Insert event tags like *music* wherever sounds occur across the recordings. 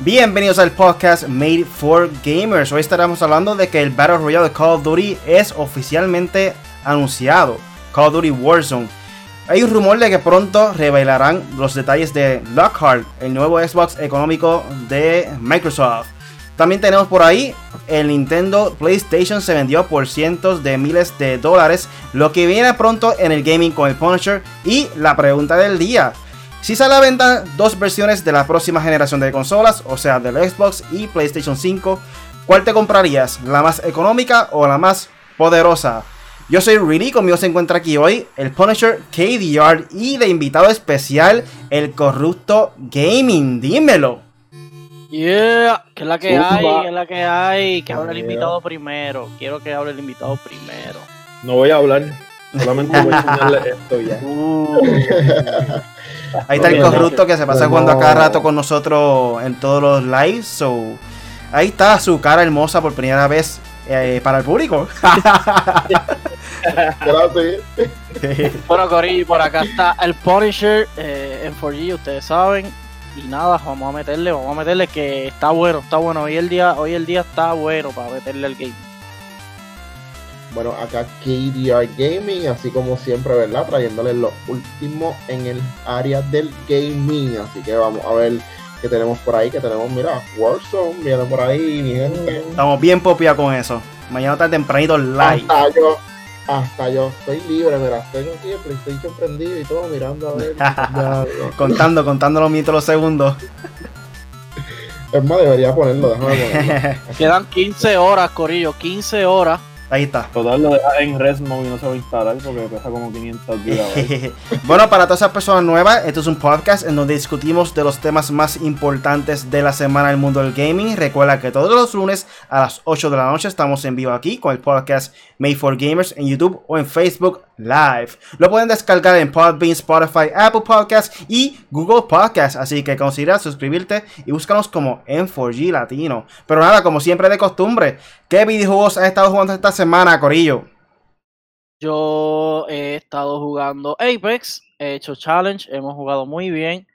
Bienvenidos al podcast Made for Gamers. Hoy estaremos hablando de que el Battle Royale de Call of Duty es oficialmente anunciado. Call of Duty Warzone. Hay un rumor de que pronto revelarán los detalles de Lockhart, el nuevo Xbox económico de Microsoft. También tenemos por ahí el Nintendo PlayStation se vendió por cientos de miles de dólares, lo que viene pronto en el gaming con el Punisher y la pregunta del día. Si sale a venta dos versiones de la próxima generación de consolas, o sea, del Xbox y PlayStation 5, ¿cuál te comprarías? ¿La más económica o la más poderosa? Yo soy Really, conmigo se encuentra aquí hoy el Punisher KDR y de invitado especial el Corrupto Gaming. Dímelo. Yeah, que es la que hay, que es la que hay. Que hable el invitado primero. Quiero que hable el invitado primero. No voy a hablar, solamente voy a enseñarle esto ya. *laughs* Uh, Ahí está el corrupto que se pasa jugando a cada rato con nosotros en todos los lives. So, ahí está su cara hermosa por primera vez eh, para el público. *laughs* Gracias. bueno, Corillo, por acá está el Punisher eh, en 4G, ustedes saben. Y nada, vamos a meterle, vamos a meterle que está bueno, está bueno. Hoy el día, hoy el día está bueno para meterle al game. Bueno, acá KDR Gaming, así como siempre, ¿verdad? Trayéndoles lo último en el área del gaming. Así que vamos a ver qué tenemos por ahí. Que tenemos, mira, Warzone viene por ahí, mi gente. Estamos bien popia con eso. Mañana está tempranito live. Hasta yo, hasta yo estoy libre, mira, tengo aquí el PlayStation prendido y todo, mirando a ver. *laughs* Ya, contando, contando los minutos, los segundos. Es más, debería ponerlo, déjame ponerlo. *laughs* Quedan 15 horas, Corillo, 15 horas. Ahí está. Total lo deja en Resmo y no se va a instalar porque pesa como 500 gigabytes. *laughs* bueno, para todas esas personas nuevas, esto es un podcast en donde discutimos de los temas más importantes de la semana del mundo del gaming. Recuerda que todos los lunes a las 8 de la noche estamos en vivo aquí con el podcast Made for Gamers en YouTube o en Facebook Live. Lo pueden descargar en Podbean, Spotify, Apple Podcasts y Google Podcasts. Así que considera suscribirte y búscanos como M4G Latino. Pero nada, como siempre de costumbre, ¿qué videojuegos has estado jugando esta semana, Corillo? Yo he estado jugando Apex, he hecho challenge, hemos jugado muy bien.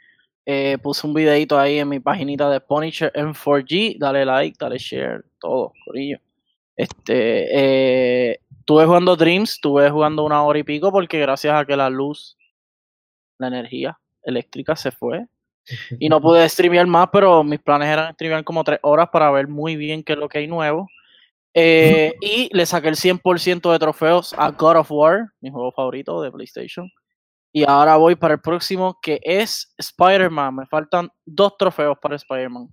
Eh, puse un videito ahí en mi paginita de Punisher en 4G. Dale like, dale share, todo, corillo. Este, eh, estuve jugando Dreams, estuve jugando una hora y pico porque gracias a que la luz, la energía eléctrica se fue. Y no pude *laughs* streamear más, pero mis planes eran streamear como tres horas para ver muy bien qué es lo que hay nuevo. Eh, *laughs* y le saqué el 100% de trofeos a God of War, mi juego favorito de PlayStation. Y ahora voy para el próximo que es Spider-Man. Me faltan dos trofeos para Spider-Man.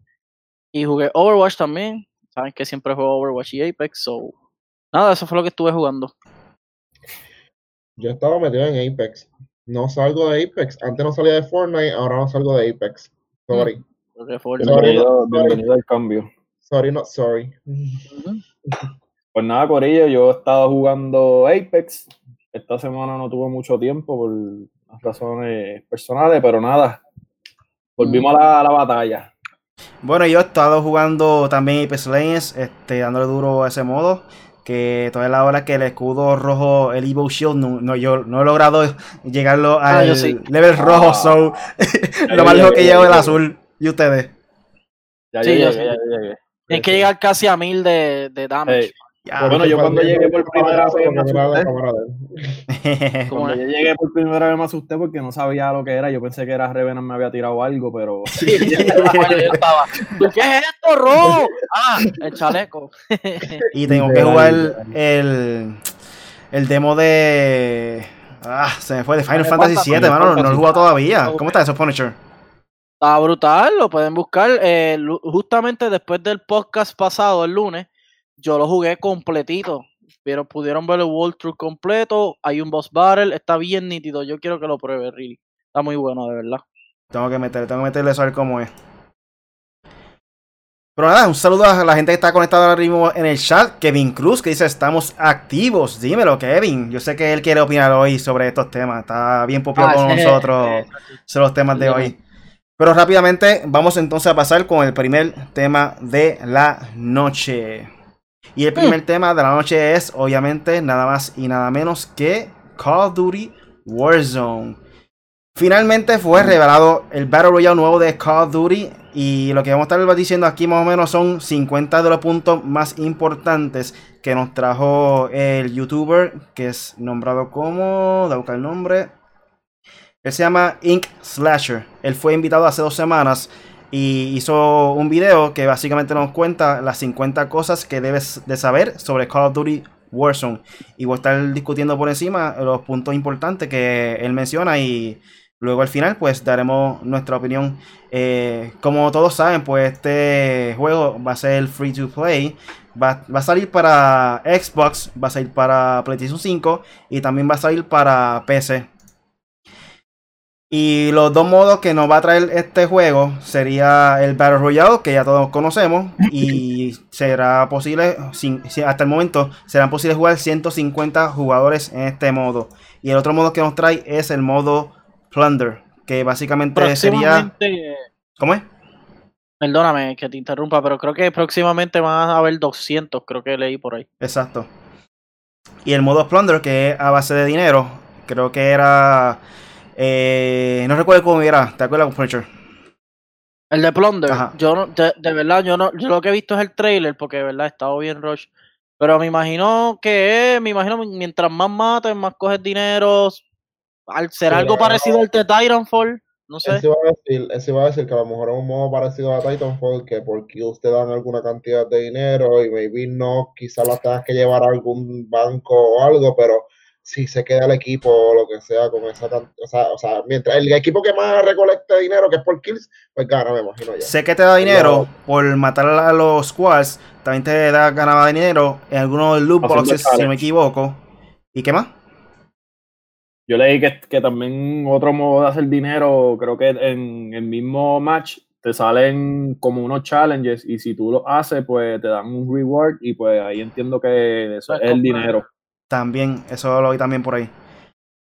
Y jugué Overwatch también. Saben que siempre juego Overwatch y Apex. So, nada, eso fue lo que estuve jugando. Yo estaba metido en Apex. No salgo de Apex. Antes no salía de Fortnite, ahora no salgo de Apex. Sorry. Porque fue- Bienvenido, bienvenido al cambio. Sorry, not sorry. Pues nada, Corillo, yo he estado jugando Apex. Esta semana no tuve mucho tiempo por razones personales, pero nada. Volvimos a la, a la batalla. Bueno, yo he estado jugando también Apex Legends, este, dándole duro a ese modo. Que es la hora que el escudo rojo, el Evo Shield, no, no, yo no he logrado llegarlo Ah, al sí. level rojo, Ah. so lo más lejos que es el azul. ¿Y ustedes? Ya Sí, llegué, yo ya sé. llegué. Tienes que llegar casi a mil de, de damage. Hey, Ya. Bueno, yo cuando llegué por primera vez me asusté. cámara de él. *laughs* ¿Cómo Cuando yo llegué por primera vez me asusté porque no sabía lo que era. Yo pensé que era Revenant me había tirado algo, pero *laughs* Sí, yo *laughs* estaba. ¿Tú ¿Qué es esto, rojo? Ah, el chaleco. Y tengo que jugar el, el demo de. Ah, se me fue de Final Fantasy VII, mano. No lo he jugado todavía. ¿Cómo está eso, Punisher? Está brutal, lo pueden buscar. eh, justamente después del podcast pasado, el lunes, yo lo jugué completito. Pero pudieron ver el walkthrough completo. Hay un boss battle, está bien nítido. Yo quiero que lo pruebe, really. Está muy bueno, de verdad. Tengo que meterle, tengo que meterle a ver cómo es. Pero nada, un saludo a la gente que está conectada ahora mismo en el chat. Kevin Cruz que dice estamos activos. Dímelo, Kevin. Yo sé que él quiere opinar hoy sobre estos temas. Está bien popular Ah, con sí, nosotros sí, sobre los temas de Sí, hoy. Pero rápidamente vamos entonces a pasar con el primer tema de la noche. Y el primer tema de la noche es obviamente nada más y nada menos que Call of Duty Warzone. Finalmente fue revelado el Battle Royale nuevo de Call of Duty y lo que vamos a estar diciendo aquí más o menos son 50 de los puntos más importantes que nos trajo el youtuber que es nombrado como, de buscar el nombre, él se llama Ink Slasher. Él fue invitado hace dos semanas y hizo un video que básicamente nos cuenta las 50 cosas que debes de saber sobre Call of Duty Warzone. Y voy a estar discutiendo por encima los puntos importantes que él menciona y luego al final pues daremos nuestra opinión. Eh, como todos saben pues este juego va a ser free to play. Va, va, a salir para Xbox, va a salir para PlayStation 5 y también va a salir para PC. Y los dos modos que nos va a traer este juego sería el Battle Royale, que ya todos conocemos, y *laughs* será posible, sin, hasta el momento, serán posibles jugar 150 jugadores en este modo. Y el otro modo que nos trae es el modo Plunder, que básicamente sería... ¿Cómo es? Perdóname que te interrumpa, pero creo que próximamente van a haber 200, creo que leí por ahí. Exacto. Y el modo Plunder, que es a base de dinero, creo que era eh, no recuerdo cómo era, ¿te acuerdas, Punisher? El de Plunder. Yo no, de, verdad, yo no, yo lo que he visto es el trailer, porque de verdad he estado bien rush. Pero me imagino que me imagino mientras más mates, más coges dinero. Al ser algo parecido al de Titanfall, no sé. Ese va, a decir, a decir que a lo mejor es un modo parecido a Titanfall, que porque usted dan alguna cantidad de dinero y maybe no, quizás la tengas que llevar a algún banco o algo, pero si se queda el equipo o lo que sea con esa o sea, o sea, mientras el equipo que más recolecte dinero, que es por kills, pues gana, me imagino ya. Sé que te da dinero por matar a los squads, también te da ganaba dinero en algunos loot boxes, si no me equivoco. ¿Y qué más? Yo leí que, que también otro modo de hacer dinero, creo que en el mismo match te salen como unos challenges y si tú lo haces, pues te dan un reward y pues ahí entiendo que eso es el dinero. También, eso lo vi también por ahí.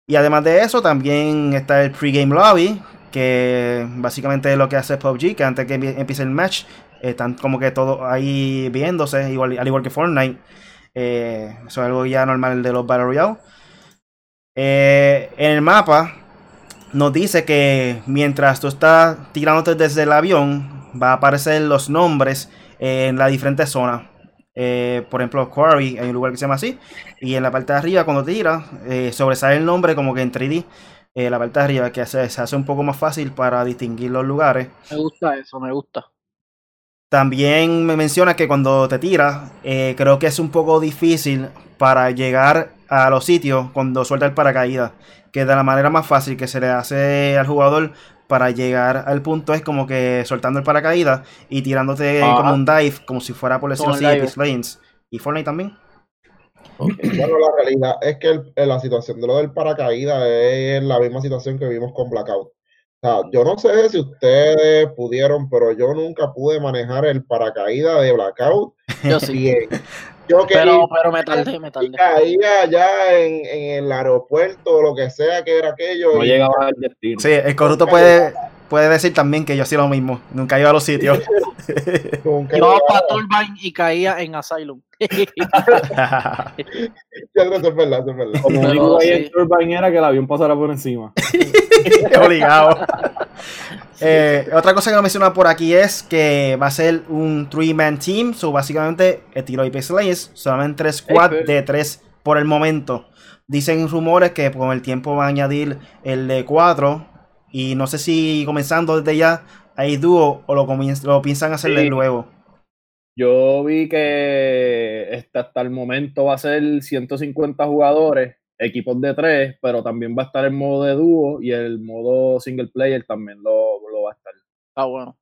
Y además de eso, también está el pregame lobby, que básicamente es lo que hace PUBG, que antes que empiece el match, están como que todos ahí viéndose, igual, al igual que Fortnite. Eh, eso es algo ya normal de los Battle Royale. Eh, en el mapa nos dice que mientras tú estás tirándote desde el avión, va a aparecer los nombres en las diferentes zonas. Eh, por ejemplo, Quarry, hay un lugar que se llama así. Y en la parte de arriba, cuando tira, eh, sobresale el nombre como que en 3D. Eh, la parte de arriba, que se, hace un poco más fácil para distinguir los lugares. Me gusta eso, me gusta. También me menciona que cuando te tiras, creo que es un poco difícil para llegar a los sitios cuando suelta el paracaídas. Que de la manera más fácil que se le hace al jugador para llegar al punto es como que soltando el paracaídas y tirándote como un dive, como si fuera por decirlo así, Lanes. ¿Y Fortnite también? Bueno, la realidad es que la situación de lo del paracaídas es la misma situación que vimos con Blackout. O sea, yo no sé si ustedes pudieron, pero yo nunca pude manejar el paracaídas de Blackout. Yo sí. *laughs* Yo pero, pero me tardé, me tardé. Caía allá en, en, el aeropuerto o lo que sea que era aquello. No llegaba al destino. Sí, el corrupto puede, puede decir también que yo hacía lo mismo. Nunca iba a los sitios. *laughs* Iba a Turbine y caía en Asylum. *laughs* ya no, es verdad, es verdad. Como único que en Turbine era que el avión pasara por encima. *laughs* Obligado. Eh, otra cosa que no menciona por aquí es que va a ser un three-man team. So, básicamente, el tiro de Slays, solamente tres squad de tres por el momento. Dicen rumores que con el tiempo va a añadir el de cuatro. Y no sé si comenzando desde ya hay dúo o lo, lo piensan hacer de luego. Yo vi que hasta el momento va a ser 150 jugadores, equipos de tres, pero también va a estar el modo de dúo y el modo single player también lo, va a estar. Ah, bueno.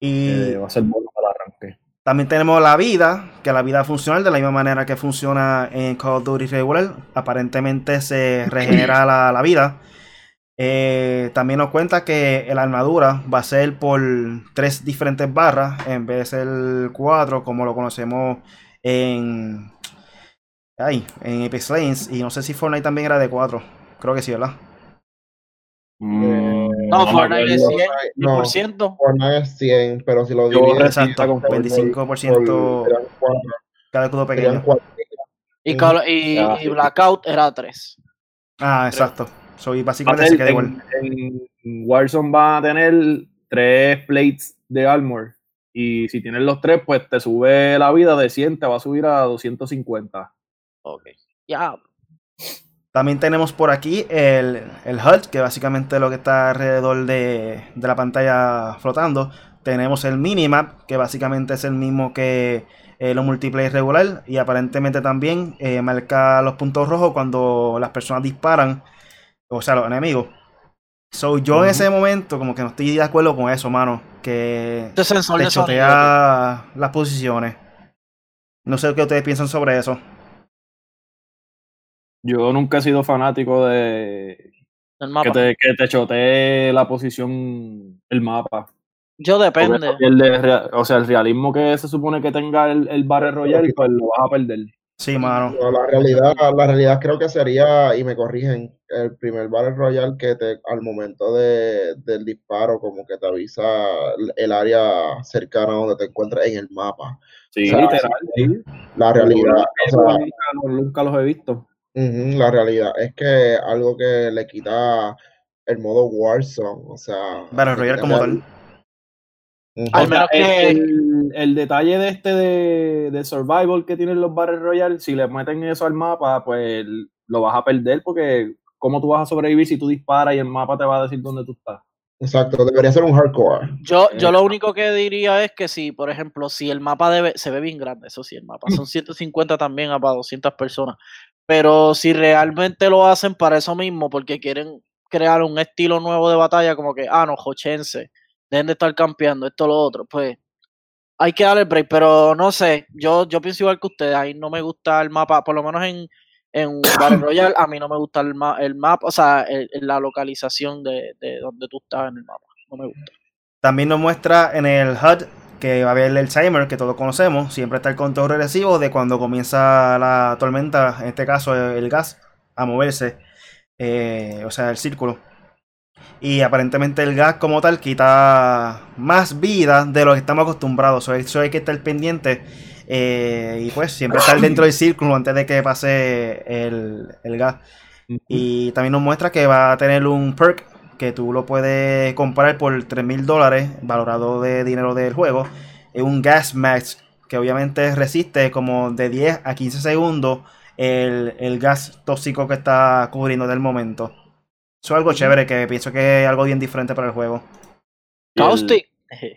Y eh, va a ser bueno para arranque. También tenemos la vida, que la vida funcional de la misma manera que funciona en Call of Duty regular. Aparentemente se regenera la, la vida. Eh, también nos cuenta que la armadura va a ser por tres diferentes barras en vez de ser cuatro como lo conocemos en ay, en Epic Lanes y no sé si Fortnite también era de cuatro creo que sí verdad mm, no, Fortnite es 100%. No, Fortnite es 100, pero si lo divides con 25% cada escudo pequeño. Y, y, y, Blackout era 3. Ah, exacto. Soy básicamente se queda igual. en, en Warzone va a tener tres plates de armor. Y si tienes los tres, pues te sube la vida de 100, te va a subir a 250. Ok. Ya. También tenemos por aquí el, el HUD, que básicamente es lo que está alrededor de, de la pantalla flotando. Tenemos el minimap, que básicamente es el mismo que eh, los multiplayer regular. Y aparentemente también eh, marca los puntos rojos cuando las personas disparan, o sea, los enemigos. So, yo en ese momento, como que no estoy de acuerdo con eso, mano. Que te chotea las posiciones. No sé qué ustedes piensan sobre eso. Yo nunca he sido fanático de El que te, que te chotee la posición, el mapa. Yo depende. o sea, el realismo que se supone que tenga el, el Battle Royale, pues lo vas a perder. Sí, mano. No, la realidad, la realidad creo que sería, y me corrigen, el primer Battle Royale que te, al momento de, del disparo, como que te avisa el- área cercana donde te encuentres en el mapa. Sí, O sea, literal, sí. La realidad, o Eso sea, nunca, nunca los he visto. la realidad es que algo que le quita el modo Warzone, o sea, Battle le Royale como tal. Al menos que- el, el detalle de este de, de survival que tienen los Battle Royale, si le meten eso al mapa, pues lo vas a perder porque ¿cómo tú vas a sobrevivir si tú disparas y el mapa te va a decir dónde tú estás? Exacto, debería ser un hardcore. Yo, yo lo único que diría es que si, por ejemplo, si el mapa debe, se ve bien grande, eso sí, el mapa son *laughs* 150 también a para 200 personas, pero si realmente lo hacen para eso mismo, porque quieren crear un estilo nuevo de batalla, como que, ah, no, jochense, dejen de estar campeando, esto, lo otro, pues hay que darle el break, pero no sé, yo, yo pienso igual que ustedes, ahí no me gusta el mapa, por lo menos en, en *coughs* Battle Royale, a mí no me gusta el, ma- el mapa, o sea, el- la localización de, de donde tú estás en el mapa, no me gusta. También nos muestra en el HUD que va a haber el timer que todos conocemos. Siempre está el conteo regresivo de cuando comienza la tormenta, en este caso el gas, a moverse. eh, o sea, el círculo. Y aparentemente el gas como tal quita más vida de lo que estamos acostumbrados. So, Eso hay que estar pendiente. eh, y pues siempre estar dentro del círculo antes de que pase el, el gas. Y también nos muestra que va a tener un perk que tú lo puedes comprar por 3 mil dólares, valorado de dinero del juego. Es un gas max que obviamente resiste como de 10 a 15 segundos el, el gas tóxico que está cubriendo del momento. Eso es algo chévere que pienso que es algo bien diferente para el juego. Caustic. Sí,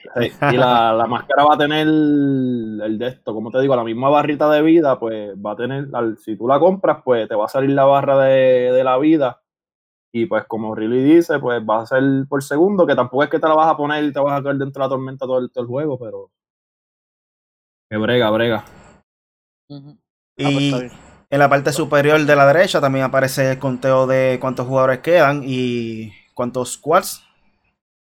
y la, la máscara va a tener el de esto, como te digo, la misma barrita de vida, pues va a tener, al- si tú la compras, pues te va a salir la barra de, de la vida. Y pues como Riley dice, pues va a ser por segundo, que tampoco es que te la vas a poner y te vas a caer dentro de la tormenta todo el, todo el juego, pero... Que brega, brega. Ujú. Ah, pues Y. en la parte superior de la derecha también aparece el conteo de cuántos jugadores quedan y cuántos squads.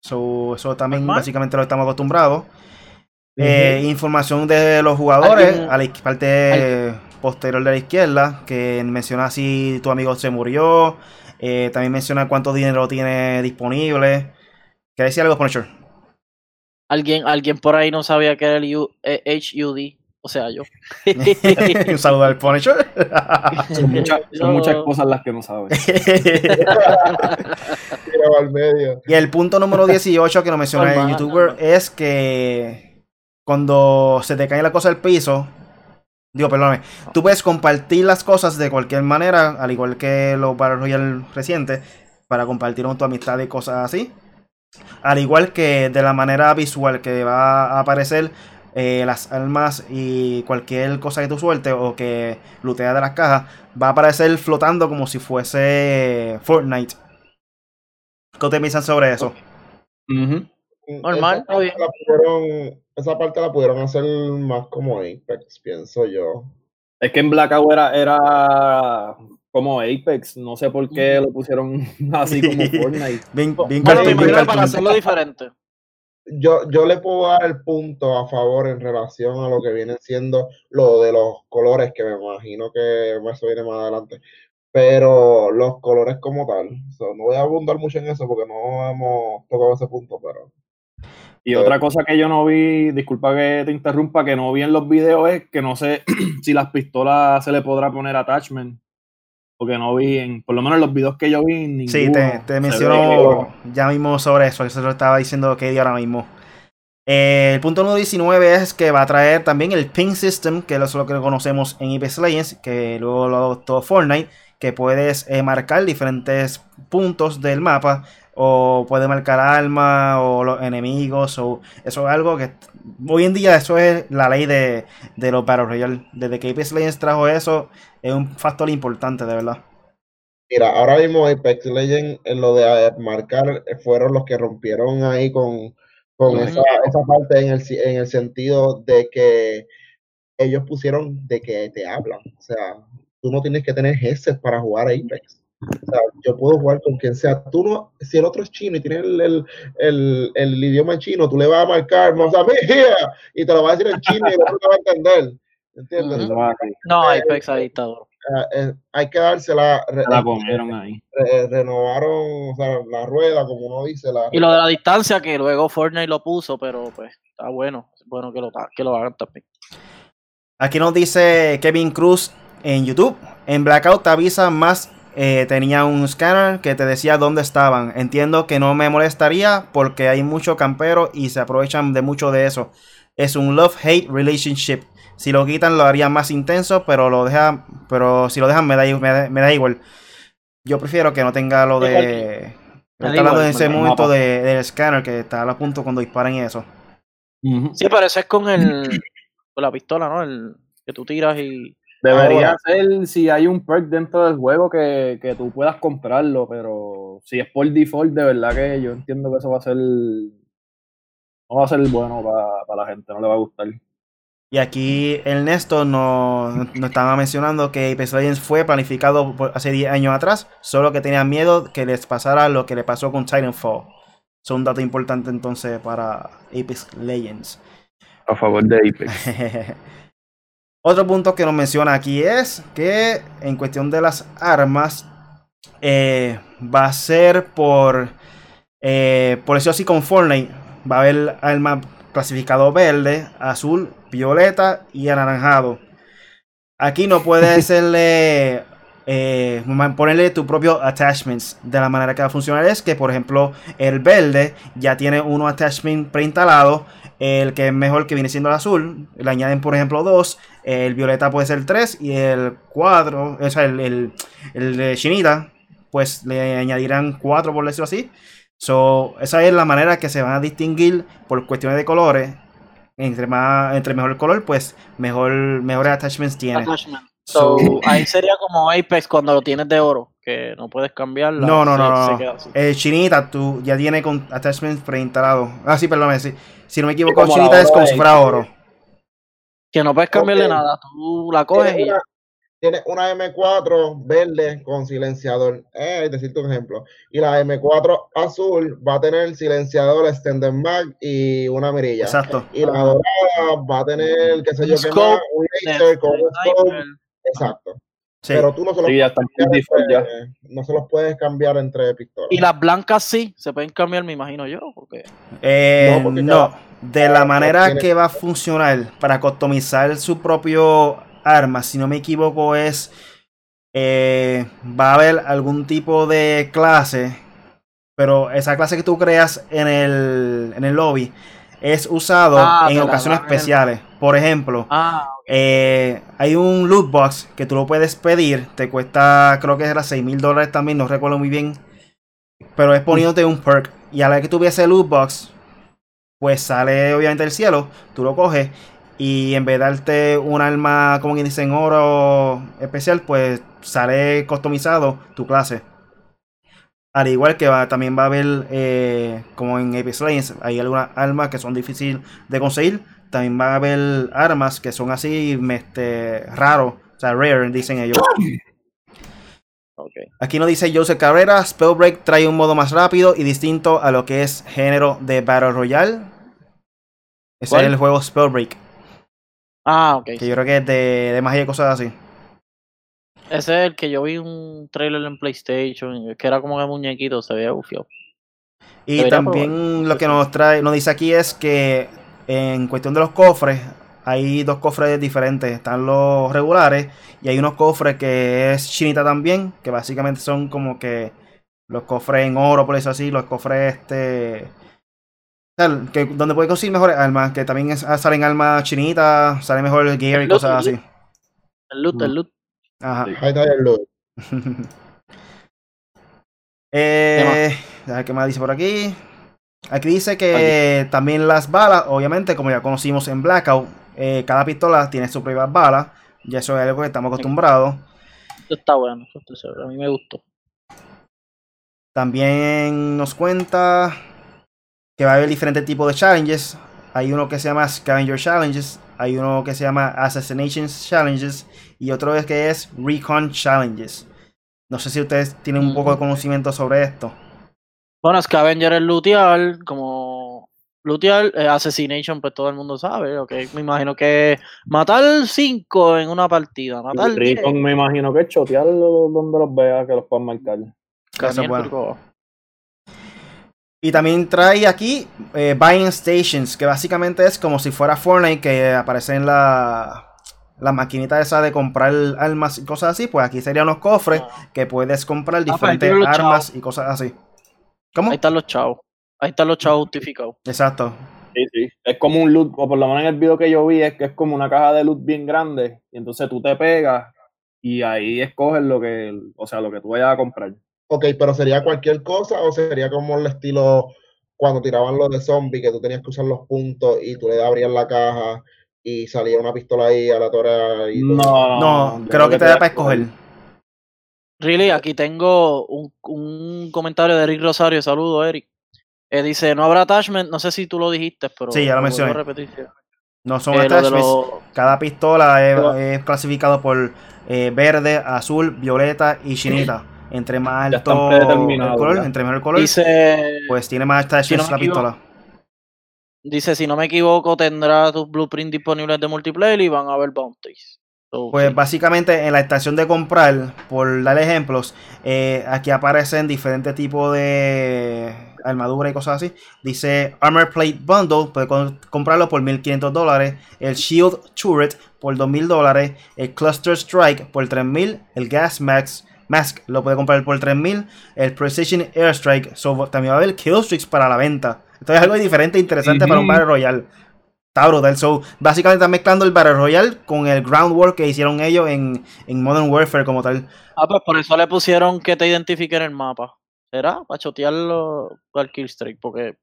So, eso también Normal. básicamente lo estamos acostumbrados. Eh, información de los jugadores Alguien- a la parte posterior de la izquierda que menciona si tu amigo se murió. eh, también menciona cuánto dinero tiene disponible. ¿Quieres decir algo, Punisher? Alguien, alguien por ahí no sabía que era el U- eh, HUD. O sea, yo. *laughs* Un saludo al Punisher. Son, muchas- son No. muchas cosas las que no sabes. Tirado al medio. Y el punto número 18 que nos menciona el youtuber es que cuando se te cae la cosa al piso, digo, perdóname, tú puedes compartir las cosas de cualquier manera, al igual que los Battle Royale recientes, para compartir con tu amistad y cosas así. Al igual que de la manera visual que va a aparecer eh, las armas y cualquier cosa que tú sueltes o que looteas de las cajas, va a aparecer flotando como si fuese Fortnite. ¿Qué ustedes piensan sobre eso? Normal, Esa parte la pudieron- esa parte la pudieron hacer más como Apex, pienso yo. Es que en Blackout era, era como Apex, no sé por qué lo pusieron *laughs* así como *laughs* Fortnite. Bien, bien Bueno, bien para hacerlo diferente. Yo, yo le puedo dar el punto a favor en relación a lo que viene siendo lo de los colores, que me imagino que eso viene más adelante. Pero los colores como tal, so, no voy a abundar mucho en eso porque no hemos tocado ese punto, pero Y otra cosa que yo no vi, disculpa que te interrumpa, que no vi en los videos es que no sé *clears throat* si las pistolas se le podrá poner attachment. Porque no vi, en, por lo menos los videos que yo vi, ninguno Sí, te, te menciono ya mismo sobre eso, eso lo estaba diciendo Katie ahora mismo. Eh, el punto número 19 es que va a traer también el ping system, que es lo que conocemos en Apex Legends, que luego lo adoptó Fortnite, que puedes eh, marcar diferentes puntos del mapa, o puedes marcar armas, o los enemigos, o eso es algo que hoy en día eso es la ley de, de los Battle Royale. Desde que Apex Legends trajo eso, es un factor importante, de verdad. Mira, ahora mismo Apex Legends en lo de eh, marcar eh, fueron los que rompieron ahí con, con esa, esa parte en el, en el sentido de que ellos pusieron de que te hablan. O sea, tú no tienes que tener headset para jugar a Apex. O sea, yo puedo jugar con quien sea. Tú no, si el otro es chino y tiene el, el, el, el idioma chino, tú le vas a marcar, no sabes, y te lo va a decir en chino y el otro te va a entender. No, No, Apex ahí está duro. Ah, eh, hay que dársela. la comieron ahí. re- renovaron o sea, la rueda, como uno dice. La, Y lo de la distancia, que luego Fortnite lo puso, pero pues está bueno. Es bueno que lo, que lo hagan también. Aquí nos dice Kevin Cruz en YouTube. En Blackout te avisa más. eh, tenía un scanner que te decía dónde estaban. Entiendo que no me molestaría porque hay mucho campero y se aprovechan de mucho de eso. Es un love-hate relationship. Si lo quitan lo haría más intenso, pero lo deja, pero si lo dejan me da, i- me da, me da igual. Yo prefiero que no tenga lo de... Me Está hablando en ese momento de- del scanner que está a punto cuando disparan y eso. Sí, pero eso es con el *laughs* con la pistola, ¿no? El que tú tiras y. Debería ser si hay un perk dentro del juego que, que tú puedas comprarlo, pero si es por default, de verdad que yo entiendo que eso va a ser. No va a ser bueno para la gente, no le va a gustar. Y aquí Ernesto nos, nos estaba mencionando que Apex Legends fue planificado hace 10 años atrás, solo que tenían miedo que les pasara lo que le pasó con Titanfall. Es un dato importante entonces para Apex Legends. A favor de Apex. *laughs* Otro punto que nos menciona aquí es que en cuestión de las armas eh, va a ser por eh, por eso así con Fortnite va a haber armas clasificado verde, azul, violeta y anaranjado. Aquí no puedes *laughs* hacerle eh, ponerle tu propio attachments. De la manera que va a funcionar es que, por ejemplo, el verde ya tiene unos attachments preinstalados. El que es mejor que viene siendo el azul, le añaden, por ejemplo, dos. El violeta puede ser tres. Y el cuatro, o sea, el, el, el de chinita, pues le añadirán cuatro, por decirlo así. So, esa es la manera que se van a distinguir por cuestiones de colores. Entre más, entre mejor el color, pues mejor, mejores attachments tiene. Attachment. So, *laughs* ahí sería como Apex cuando lo tienes de oro, que no puedes cambiarla. No, no, se- no, no. El chinita, tú ya tiene con attachments preinstalados. Ah, sí, perdón. Si, si no me equivoco, chinita es como si fuera oro. Que no puedes cambiarle nada. Tú la coges y ya. Tiene una M4 verde con silenciador, eh, es decirte un ejemplo. Y la M4 azul va a tener silenciador, extended mag y una mirilla. Exacto. Y la dorada va a tener, qué sé yo qué más, un laser con un scope. Exacto. Sí. Pero tú no se los Sí, ya están por puedes cambiar, entre- no se los puedes cambiar entre pistolas. Y las blancas sí, se pueden cambiar, me imagino yo. Porque... Eh, No, porque no, cada- de la manera tiene- que va a funcionar para customizar su propio arma, si no me equivoco, es eh, va a haber algún tipo de clase, pero esa clase que tú creas en el, en el lobby es usado Ah, en ocasiones especiales. Por ejemplo, Ah, eh, hay un loot box que tú lo puedes pedir. Te cuesta, creo que era 6 mil dólares también, no recuerdo muy bien. Pero es poniéndote un perk. Y a la vez que tú ves el loot box, pues sale obviamente del cielo. Tú lo coges. Y en vez de darte un arma, como quien dice, en oro especial, pues sale customizado tu clase. Al igual que va, también va a haber, eh, como en Apex Legends, hay algunas armas que son difíciles de conseguir. También va a haber armas que son así, este, raros, o sea, rare, dicen ellos. Aquí nos dice Joseph Carrera, Spellbreak trae un modo más rápido y distinto a lo que es género de Battle Royale. Ese ¿Cuál? es el juego Spellbreak, Ah, ok. que yo creo que es de, de magia y cosas así. Ese es el que yo vi un trailer en PlayStation, que era como que muñequito, se veía bufio. Y Debería también lo que nos trae, nos dice aquí es que en cuestión de los cofres, hay dos cofres diferentes. Están los regulares y hay unos cofres que es chinita también, que básicamente son como que los cofres en oro, por eso así, los cofres este... tal, Que, donde puedes conseguir mejores armas, que también es- ah, salen armas chinitas, sale mejor el gear y cosas así. El loot, el loot. Ajá. Ahí está el loot. *laughs* eh, a ver qué más dice por aquí. Aquí dice que también las balas, obviamente, como ya conocimos en Blackout, eh, cada pistola tiene su propia bala. Ya eso es algo que estamos acostumbrados. Esto está bueno, a mí me gustó. También nos cuenta que va a haber diferentes tipos de challenges. Hay uno que se llama Scavenger Challenges, hay uno que se llama Assassination Challenges y otro es que es Recon Challenges. No sé si ustedes tienen un poco de conocimiento sobre esto. Bueno, Scavenger es lootear, como lootear, eh, Assassination, pues todo el mundo sabe, ok. Me imagino que matar 5 en una partida, matar 10. Recon me imagino que es chotear donde los veas que los puedan marcar. Es bueno. Y también trae aquí eh, Buying Stations, que básicamente es como si fuera Fortnite, que aparece en la, la maquinita esa de comprar armas y cosas así. Pues aquí serían los cofres que puedes comprar pues, diferentes armas y cosas así. ¿Cómo? Ahí están los chavos. Ahí están los chavos justificados. Exacto. Sí, sí. Es como un loot, o por lo menos en el video que yo vi, es que es como una caja de loot bien grande. Y entonces tú te pegas y ahí escoges lo que, o sea, lo que tú vayas a comprar. Ok, pero sería cualquier cosa o sería como el estilo cuando tiraban los de zombie, que tú tenías que usar los puntos y tú le abrías la caja y salía una pistola ahí aleatoria. Y No, No, yo creo que te da para escoger. Really, aquí tengo un, un comentario de Eric Rosario. Saludo, Eric. Eh, dice, no habrá attachment. No sé si tú lo dijiste, pero... Sí, ya lo mencioné. No son Eh, attachments. Cada pistola es, es clasificado por eh, verde, azul, violeta y chinita. Entre más alto el color, entre mejor el color, Dice, pues tiene más attachments si no la pistola. dice, si no me equivoco, tendrá tus blueprints disponibles de multiplayer y van a haber bounties. So, Pues sí. básicamente en la estación de comprar, por dar ejemplos, eh, aquí aparecen diferentes tipos de armadura y cosas así. Dice Armor Plate Bundle, puede con- comprarlo por 1500 dólares. El Shield Turret por 2000 dólares. El Cluster Strike por 3000. El Gas Max Mask lo puede comprar por 3000. El Precision Airstrike. So, también va a haber Killstreaks para la venta. Esto es algo diferente e interesante para un. Battle Royale. Está brutal. So, básicamente están mezclando el Battle Royale con el groundwork que hicieron ellos en, en Modern Warfare como tal. Ah, pues por eso le pusieron que te identifiquen el mapa. ¿Será? Para chotearlo al killstreak, porque...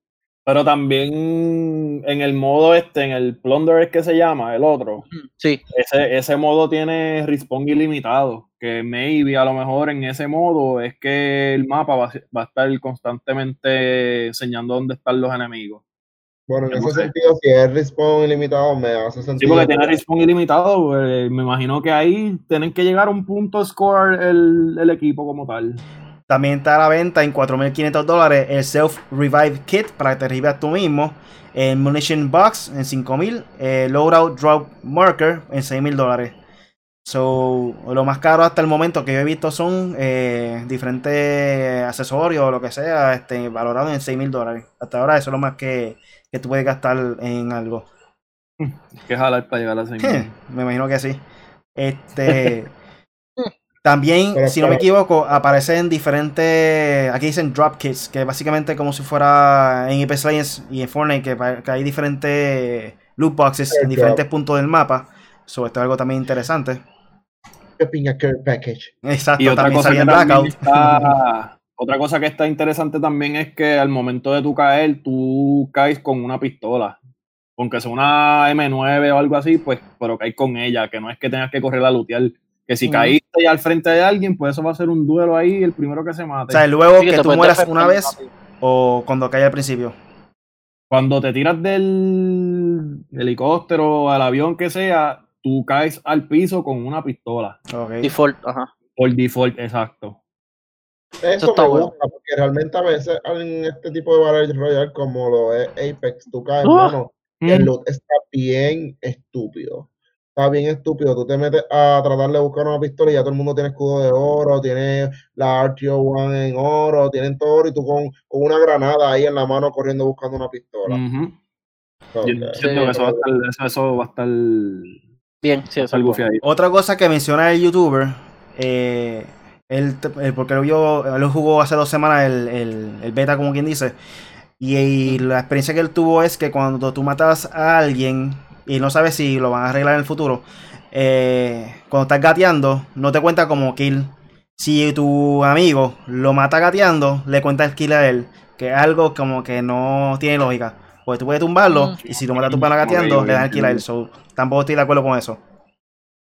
Pero también en el modo este, en el Plunder es que se llama, el otro. Sí, Ese, ese modo tiene respawn ilimitado. Que maybe a lo mejor en ese modo es que el mapa va, va a estar constantemente enseñando dónde están los enemigos. Bueno, en ese sé. sentido, si es respawn ilimitado, me hace Sí, sentido. porque tiene respawn ilimitado. pues, me imagino que ahí tienen que llegar a un punto score el, el equipo como tal. También está a la venta en 4.500 dólares el Self Revive Kit para que te revives tú mismo. El Munition Box en 5.000. El Loadout Drop Marker en 6.000 dólares. So, lo más caro hasta el momento que yo he visto son eh, diferentes accesorios o lo que sea, este, valorados en 6.000 dólares. Hasta ahora eso es lo más que, que tú puedes gastar en algo. *laughs* Que jalar para llegar a ese nivel. *laughs* Me imagino que sí. Este. *laughs* también, Pero si no me equivoco, aparecen diferentes. Aquí dicen drop kits, que básicamente como si fuera en Apex Legends y en Fortnite, que, que hay diferentes loot boxes en diferentes puntos del mapa. So, esto es algo también interesante. Shopping a care package. Exacto, Y otra cosa, que también está, otra cosa que está interesante también es que al momento de tu caer, tú caes con una pistola. Aunque sea una M9 o algo así, pues, pero caes con ella, que no es que tengas que correr a lutear. Que si caíste ya al frente de alguien, pues eso va a ser un duelo ahí, el primero que se O mate. sea, luego Sí, que tú mueras una vez rápido. o cuando cae al principio. Cuando te tiras del helicóptero o al avión que sea, tú caes al piso con una pistola. Default, ajá. Por default, exacto. Eso, está me bueno. gusta, porque realmente a veces en este tipo de Battle Royale, como lo es Apex, tú caes, Ah. mano, el loot está bien estúpido. Está bien estúpido. Tú te metes a tratar de buscar una pistola y ya todo el mundo tiene escudo de oro, tiene la RTO-1 en oro, tienen todo oro y tú con, con una granada ahí en la mano corriendo buscando una pistola. Yo Sí. que eso va a estar, eso, eso va a estar, Bien, sí, eso. Otra cosa que menciona el youtuber, eh, él, porque él, vio- él jugó hace dos semanas el, el- el beta, como quien dice, y, y la experiencia que él tuvo es que cuando tú matas a alguien y no sabes si lo van a arreglar en el futuro, eh, cuando estás gateando, no te cuenta como kill. Si tu amigo lo mata gateando, le cuenta el kill a él, que es algo como que no tiene lógica. Porque tú puedes tumbarlo Mm. y si lo mata tu pana gateando, le dan el kill a él. So, tampoco estoy de acuerdo con eso.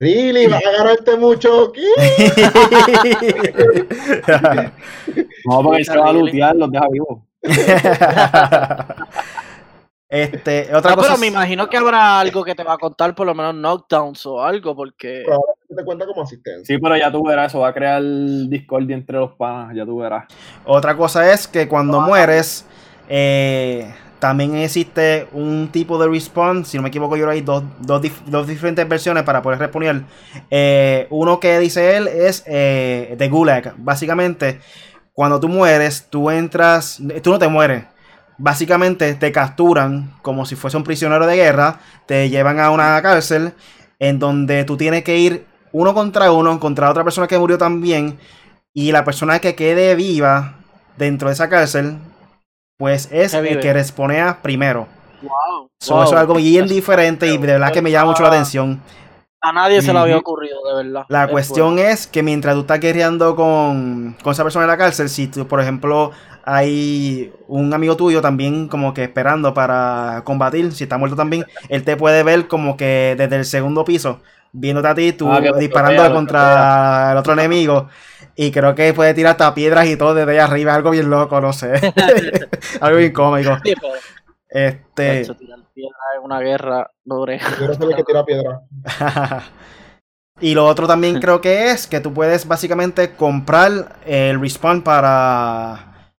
Really, va a ganarte mucho. ¿Qué? No, porque se va a lootear, los deja vivos. *laughs* este, otra No, cosa. pero me imagino que habrá algo que te va a contar, por lo menos knockdowns o algo, porque Probablemente te cuenta como asistencia. Sí, pero ya tú verás, eso va a crear discordia entre los panas, ya tú verás. Otra cosa es que cuando mueres, eh, también existe un tipo de respawn. Si no me equivoco, yo hay dos, dos, dos diferentes versiones para poder responder. Eh, uno que dice él es eh, de Gulag. Básicamente, cuando tú mueres, tú entras. Tú no te mueres. Básicamente te capturan como si fuese un prisionero de guerra. Te llevan a una cárcel en donde tú tienes que ir uno contra uno contra otra persona que murió también. Y la persona que quede viva dentro de esa cárcel, pues es Que el que responea primero. wow, So, wow. Eso es algo bien diferente y de verdad que me llama mucho la atención. a nadie se le había ocurrido, de verdad. La Es cuestión es que mientras tú estás guerreando con, con esa persona en la cárcel, si tú, por ejemplo, hay un amigo tuyo también como que esperando para combatir, si está muerto también, él te puede ver como que desde el segundo piso, viéndote a ti, tú Ah, disparando contra el otro enemigo. Y creo que puede tirar hasta piedras y todo desde ahí arriba, algo bien loco, no sé. *laughs* *laughs* algo bien cómico. Sí, pero, Este. hecho, tirar piedra en una guerra, pobre. Yo el que tira piedra. *laughs* y lo otro también creo que es que tú puedes básicamente comprar el respawn para.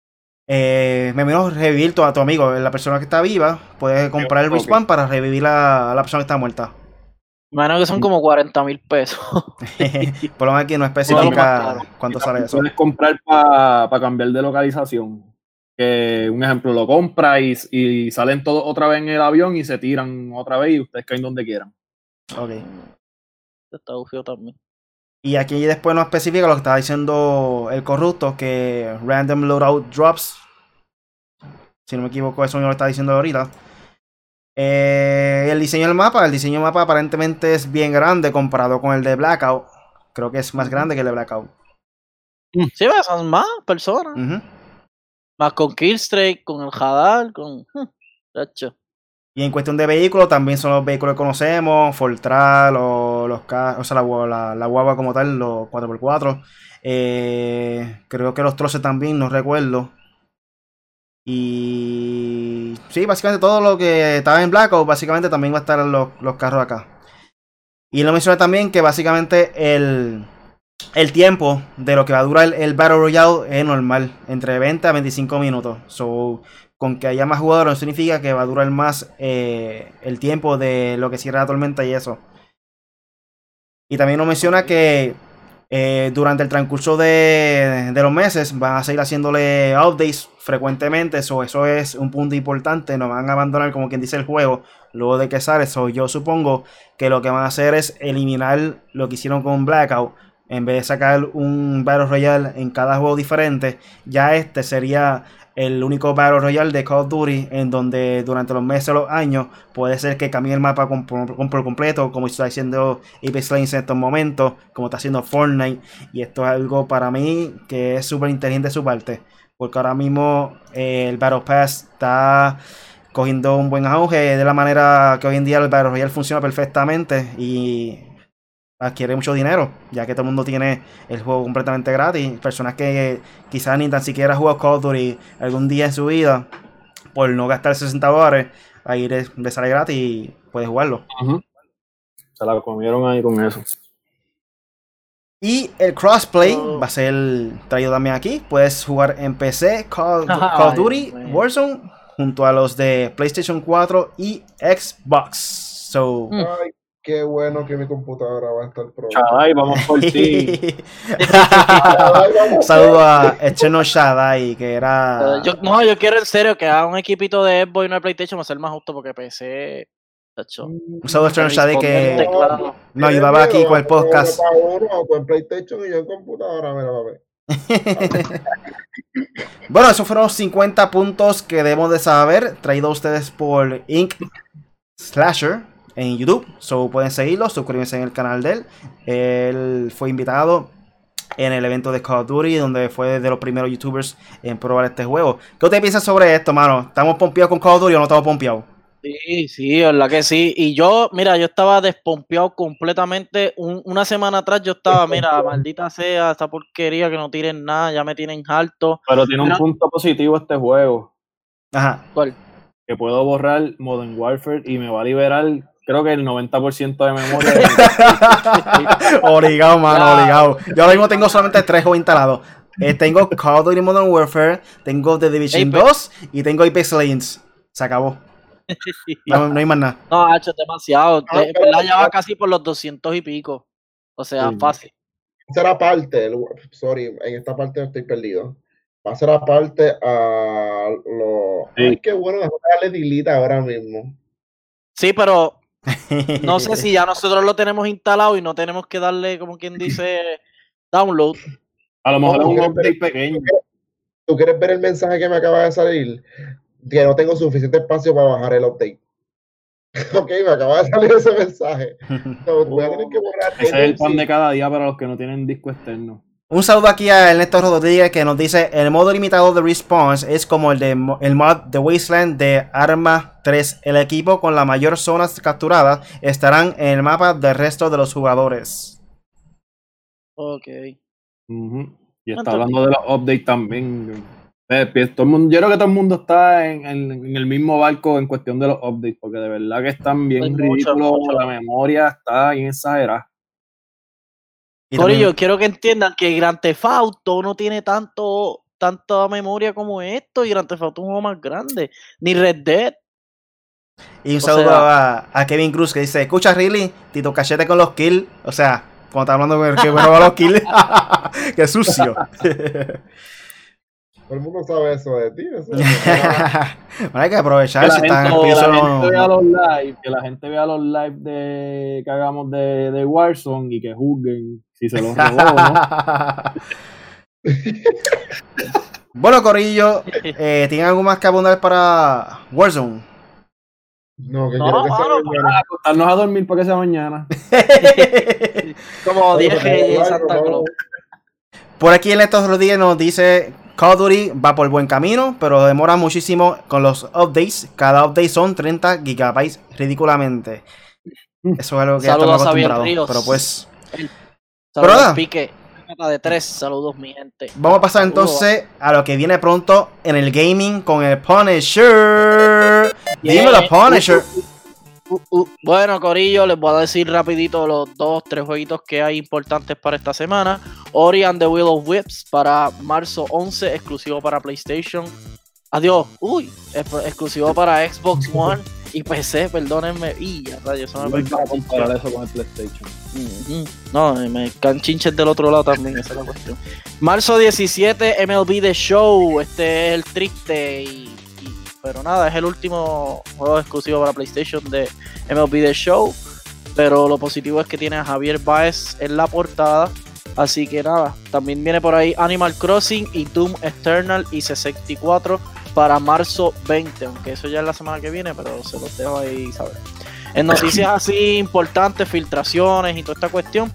Eh, me menos revivir a tu amigo, la persona que está viva. Puedes comprar el respawn para revivir a la persona que está muerta. Menos que son como 40 mil pesos. *laughs* Por lo menos aquí no especifica cuánto Y sale eso. Puedes comprar para cambiar de localización. Que un ejemplo, lo compra y, y salen todos otra vez en el avión y se tiran otra vez y ustedes caen donde quieran. Ok. Está bufio también. Y aquí después no especifica lo que estaba diciendo el corrupto, que random loadout drops. Si no me equivoco, eso me lo está diciendo ahorita. Eh, el diseño del mapa, el diseño del mapa aparentemente es bien grande comparado con el de Blackout. Creo que es más grande que el de Blackout. Sí, pero son más personas. Más con Killstreak, con el Hadal, con. hmm, chacho. Y en cuestión de vehículos, también son los vehículos que conocemos, Fortral, o los o sea, la, la, la guagua como tal, los 4x4. Eh, creo que los troces también, no recuerdo. Y sí, básicamente todo lo que estaba en Blackout, básicamente también va a estar los, los carros acá. Y lo mencioné también que básicamente el, el tiempo de lo que va a durar el, el Battle Royale es normal, entre 20 a 25 minutos. So, con que haya más jugadores no significa que va a durar más eh, el tiempo de lo que cierra la tormenta y eso. Y también nos menciona que eh, durante el transcurso de, de los meses van a seguir haciéndole updates frecuentemente. So, eso es un punto importante. No van a abandonar, como quien dice, el juego luego de que sale. So, yo supongo que lo que van a hacer es eliminar lo que hicieron con Blackout. En vez de sacar un Battle Royale en cada juego diferente, ya este sería el único Battle Royale de Call of Duty en donde durante los meses o los años puede ser que cambie el mapa por completo, como está haciendo Apex Legends en estos momentos, como está haciendo Fortnite. Y esto es algo para mí que es súper inteligente de su parte, porque ahora mismo eh, el Battle Pass está cogiendo un buen auge de la manera que hoy en día el Battle Royale funciona perfectamente y adquiere mucho dinero, ya que todo el mundo tiene el juego completamente gratis. Personas que quizás ni tan siquiera juegan Call of Duty algún día en su vida, por no gastar 60 dólares, ahí le, le sale gratis y puede jugarlo. Se la comieron ahí con eso. Y el crossplay Oh. va a ser traído también aquí. Puedes jugar en PC Call, *laughs* Call of Duty. Warzone junto a los de PlayStation 4 y Xbox. So, Mm. Qué bueno que mi computadora va a estar pronto. Chaval, vamos por *laughs* ti. Ay, vamos. Saludo a Echeno Shadai, que era. Yo, no, yo quiero en serio que haga un equipito de Xbox y no de PlayStation va a ser más justo porque PC. tacho, Un saludo a Echeno Shadai que teclado. nos ayudaba aquí con el podcast. Para uno, con PlayStation y yo en computadora, mira, papi. *laughs* Bueno, esos fueron los 50 puntos que debemos de saber, traído a ustedes por Ink Slasher en YouTube. So pueden seguirlo, suscribirse en el canal de él. Él fue invitado en el evento de Call of Duty, donde fue de los primeros youtubers en probar este juego. ¿Qué usted piensa sobre esto, mano? ¿Estamos pompeados con Call of Duty o no estamos pompeados? Sí, sí, verdad que sí. Y yo, mira, yo estaba despompeado completamente. Un- una semana atrás yo estaba, mira, *laughs* maldita sea, esta porquería que no tiren nada, ya me tienen harto. Pero tiene un punto positivo este juego. Ajá. ¿Cuál? Que puedo borrar Modern Warfare y me va a liberar, creo que el 90% de memoria. *laughs* obligado, mano, obligado. Yo ahora mismo tengo solamente tres juegos instalados. Eh, tengo Call of Duty Modern Warfare, tengo The Division Apex. 2 y tengo Apex Legends. Se acabó. No, no hay más nada. *laughs* No, ha hecho demasiado. Ah, De- pero- ¿verdad? Ya va casi por los 200 y pico. O sea, Sí. fácil. ser aparte, el- sorry, en esta parte estoy perdido. Va a ser aparte a lo. Sí. Ay, qué bueno, darle delete ahora mismo. Sí, pero no sé si ya nosotros lo tenemos instalado y no tenemos que darle, como quien dice, download. A lo mejor es un update pequeño. ¿Tú quieres ver el mensaje que me acaba de salir? Que no tengo suficiente espacio para bajar el update. *laughs* ok, me acaba de salir ese mensaje. *laughs* So, voy a tener que borrar Ese es el pan sí. de cada día para los que no tienen disco externo. Un saludo aquí a Ernesto Rodríguez que nos dice: El modo limitado de Response es como el, de, el mod de Wasteland de Arma 3. El equipo con las mayores zonas capturadas estarán en el mapa del resto de los jugadores. Ok. Ujú. Y está ¿Cuánto hablando de los updates también. Eh, pi- todo el mundo- yo creo que todo el mundo está en, en- en el mismo barco en cuestión de los updates, porque de verdad que están bien Hay mucho. La memoria está bien exagerada. Y Corillo, también- quiero que entiendan que Grand Theft Auto no tiene tanto tanta memoria como esto y Grand Theft Auto es un juego más grande. Ni Red Dead. y un o saludo sea- a, a Kevin Cruz que dice: Escucha, Really, Tito Cachete con los kills. O sea, cuando está hablando con el que bueno va a los kills. *laughs* ¡Qué sucio! Todo el mundo sabe eso de ti. eso- *laughs* bueno, hay que aprovechar Que la, si están en el piso. la gente vea los live, que la gente vea los live de, que hagamos de, de Warzone y que juzguen si se los robó no. *laughs* bueno, Corillo, eh, ¿tienen algo más que abundar para Warzone? No, que No, quiero que sea mañana. Acostarnos a dormir para que sea mañana. *laughs* Como dije Santa. Claus. Por aquí Ernesto Rodríguez nos dice Call of Duty va por buen camino, pero demora muchísimo con los updates. Cada update son 30 gigabytes ridículamente. Eso es algo que ya Saludos estamos a Xavier acostumbrados. Pero pues, Saludos, nada. Pique. De tres. Saludos, mi gente. vamos a pasar Saludos. entonces a lo que viene pronto en el gaming con el Punisher. Dímelo, Yeah. Punisher. Uh, uh. Bueno, Corillo, les voy a decir rapidito los dos, tres jueguitos que hay importantes para esta semana. Ori and the Will of Whips para marzo 11, exclusivo para PlayStation. Adiós. Uy, exclusivo para Xbox One y PC, perdónenme. Y ya, eso me No comparar eso con el PlayStation. Ujú. No, me caen chinches del otro lado también, esa es la cuestión. Marzo 17, MLB The Show. Este es el triste y, y- Pero nada, es el último juego exclusivo para PlayStation de MLB The Show. Pero lo positivo es que tiene a Javier Baez en la portada. Así que nada, también viene por ahí Animal Crossing y Doom Eternal y 64 para marzo 20. Aunque eso ya es la semana que viene, pero se los dejo ahí saber. En noticias así importantes, filtraciones y toda esta cuestión,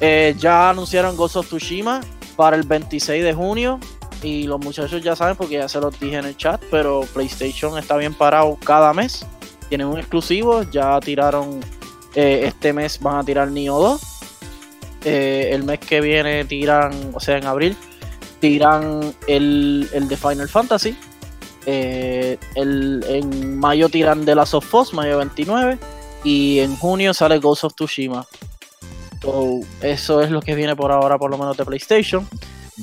eh, ya anunciaron Ghost of Tsushima para el 26 de junio. Y los muchachos ya saben porque ya se los dije en el chat, pero PlayStation está bien parado cada mes. Tienen un exclusivo, ya tiraron eh, este mes, van a tirar Nioh 2. Eh, el mes que viene tiran, o sea, en abril, tiran el, el de Final Fantasy. Eh, el, en mayo tiran The Last of Us, mayo 29. Y en junio sale Ghost of Tsushima. So, eso es lo que viene por ahora, por lo menos de PlayStation.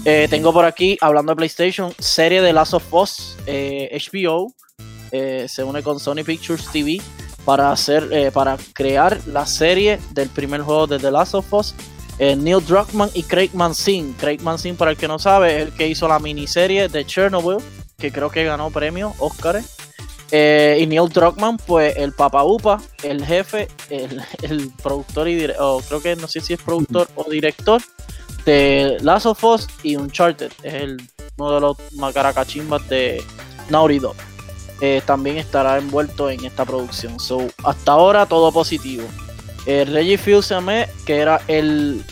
Eh, tengo por aquí, hablando de PlayStation, serie de Last of Us, HBO. eh, se une con Sony Pictures TV para hacer, para crear la serie del primer juego de The Last of Us. Eh, Neil Druckmann y Craig Manzin. Craig Manzin, para el que no sabe, es el que hizo la miniserie de Chernobyl, que creo que ganó premio Oscar. Eh, y Neil Druckmann, pues el Papa Upa, el jefe, el, *laughs* el productor y o creo que no sé si es productor o director de Last of Us y Uncharted. Es el, uno de los macaracachimbas de Naughty. Eh, también estará envuelto en esta producción. So, hasta ahora todo positivo. Eh, Reggie Fils que era el.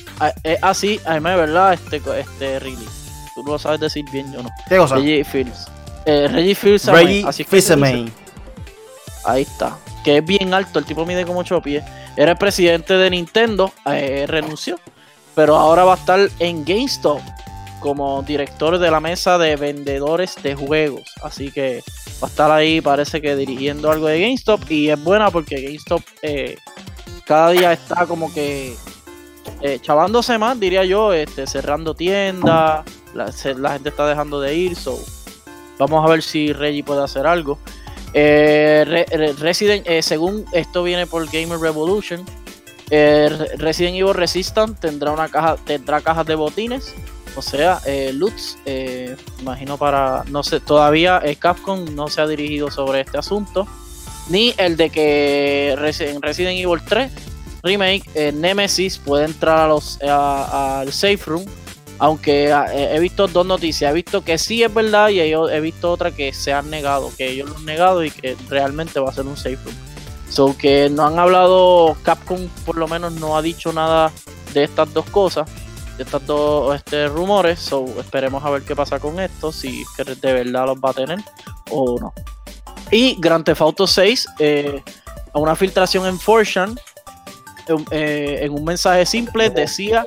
así, a mí, ¿verdad? Este, este Really. Tú lo sabes decir bien, yo no. ¿Qué cosa? Reggie Fields. Eh, Reggie Fields Reggie así. Ahí está. Que es bien alto, el tipo mide como 8 pies. Era el presidente de Nintendo, eh, renunció. Pero ahora va a estar en GameStop como director de la mesa de vendedores de juegos. Así que va a estar ahí, parece que dirigiendo algo de GameStop. Y es buena porque GameStop eh, cada día está como que eh, chavándose más, diría yo, este, cerrando tiendas. La, gente está dejando de ir. So, vamos a ver si Reggie puede hacer algo. Eh, Re- Re- Resident, eh, según esto viene por Gamer Revolution, eh, Re- Resident Evil Resistance tendrá una caja, tendrá cajas de botines, o sea, loots. imagino para, no sé, todavía Capcom no se ha dirigido sobre este asunto, ni el de que en Resident Evil 3 remake Nemesis puede entrar a los al safe room. Aunque ah, he visto dos noticias, he visto que sí es verdad y he, visto otra que se han negado, que ellos lo han negado y que realmente va a ser un safe room. So que no han hablado, Capcom por lo menos no ha dicho nada de estas dos cosas, de estos dos este, rumores. So esperemos a ver qué pasa con esto, si de verdad los va a tener o no. Y Grand Theft Auto 6, eh, una filtración en Fortune, en un mensaje simple decía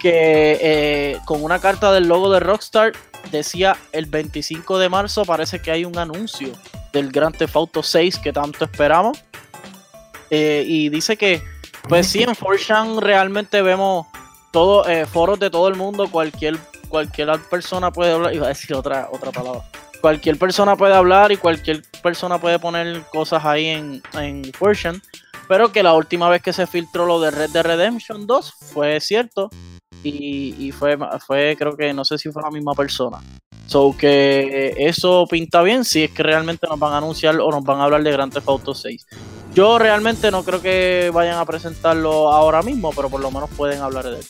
que eh, con una carta del logo de Rockstar decía el 25 de marzo parece que hay un anuncio del Grand Theft Auto 6 que tanto esperamos Eh, y dice que pues sí en 4chan realmente vemos todo eh, foros de todo el mundo cualquier cualquier persona puede hablar iba otra otra palabra cualquier persona puede hablar y cualquier persona puede poner cosas ahí en en 4chan pero que la última vez que se filtró lo de Red Dead Redemption 2 fue cierto y, y fue, fue, creo que no sé si fue la misma persona. So que eso pinta bien si es que realmente nos van a anunciar o nos van a hablar de Grand Theft Auto 6. Yo realmente no creo que vayan a presentarlo ahora mismo, pero por lo menos pueden hablar de él.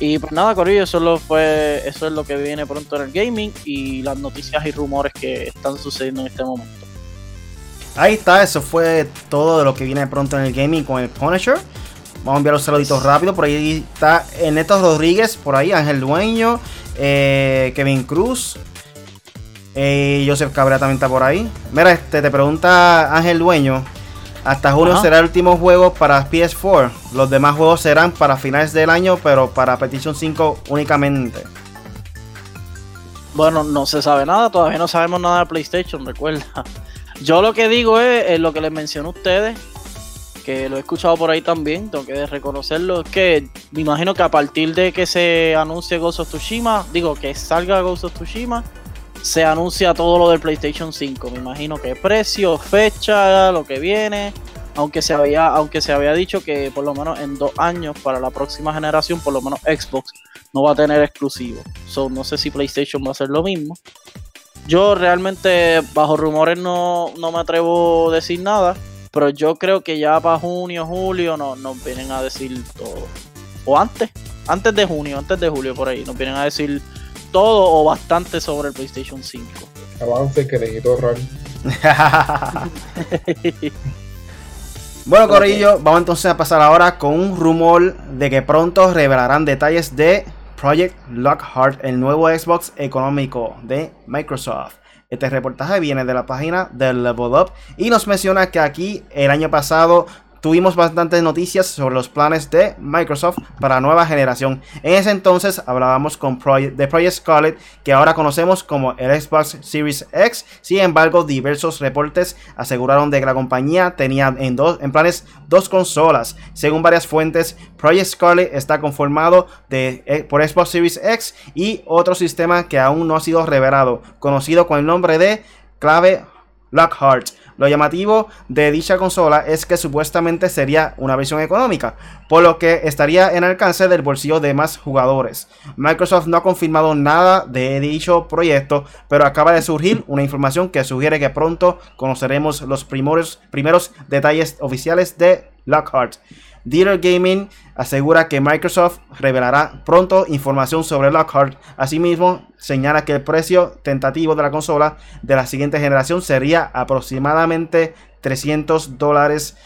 Y pues nada, Corillo, eso, lo fue, eso es lo que viene pronto en el gaming y las noticias y rumores que están sucediendo en este momento. Ahí está, eso fue todo de lo que viene pronto en el gaming con el Punisher. Vamos a enviar los saluditos rápido. Por ahí está Neto Rodríguez, por ahí Ángel Dueño, eh, Kevin Cruz. Eh, Joseph Cabrera también está por ahí. Mira, este, te pregunta Ángel Dueño. Hasta junio Ajá. será el último juego para PS4. Los demás juegos serán para finales del año, pero para Petition 5 únicamente. Bueno, no se sabe nada, todavía no sabemos nada de PlayStation, recuerda. Yo lo que digo es, lo que les mencioné a ustedes, que lo he escuchado por ahí también, tengo que reconocerlo, es que me imagino que a partir de que se anuncie Ghost of Tsushima, digo que salga Ghost of Tsushima, se anuncia todo lo del PlayStation 5. Me imagino que precio, fecha, lo que viene. Aunque se había, aunque se había dicho que por lo menos en dos años para la próxima generación, por lo menos Xbox no va a tener exclusivo. So, no sé si PlayStation va a hacer lo mismo. Yo realmente, bajo rumores, no, no me atrevo a decir nada. Pero yo creo que ya para junio, julio, no, nos vienen a decir todo. O antes, antes de junio, antes de julio, por ahí, nos vienen a decir todo o bastante sobre el PlayStation 5. Avance que necesito ahorrar. *laughs* Bueno, Corillo, vamos entonces a pasar ahora con un rumor de que pronto revelarán detalles de Project Lockhart, el nuevo Xbox económico de Microsoft. Este reportaje viene de la página de Level Up y nos menciona que aquí el año pasado tuvimos bastantes noticias sobre los planes de Microsoft para nueva generación. En ese entonces hablábamos con Project, de Project Scarlet, que ahora conocemos como el Xbox Series X. Sin embargo, diversos reportes aseguraron de que la compañía tenía en, dos, en planes dos consolas. Según varias fuentes, Project Scarlet está conformado de, eh, por Xbox Series X y otro sistema que aún no ha sido revelado, conocido con el nombre de clave Lockhart. Lo llamativo de dicha consola es que supuestamente sería una versión económica, por lo que estaría en alcance del bolsillo de más jugadores. Microsoft no ha confirmado nada de dicho proyecto, pero acaba de surgir una información que sugiere que pronto conoceremos los primeros, primeros detalles oficiales de Lockhart. Dealer Gaming asegura que Microsoft revelará pronto información sobre Lockhart. Asimismo, señala que el precio tentativo de la consola de la siguiente generación sería aproximadamente 300 dólares.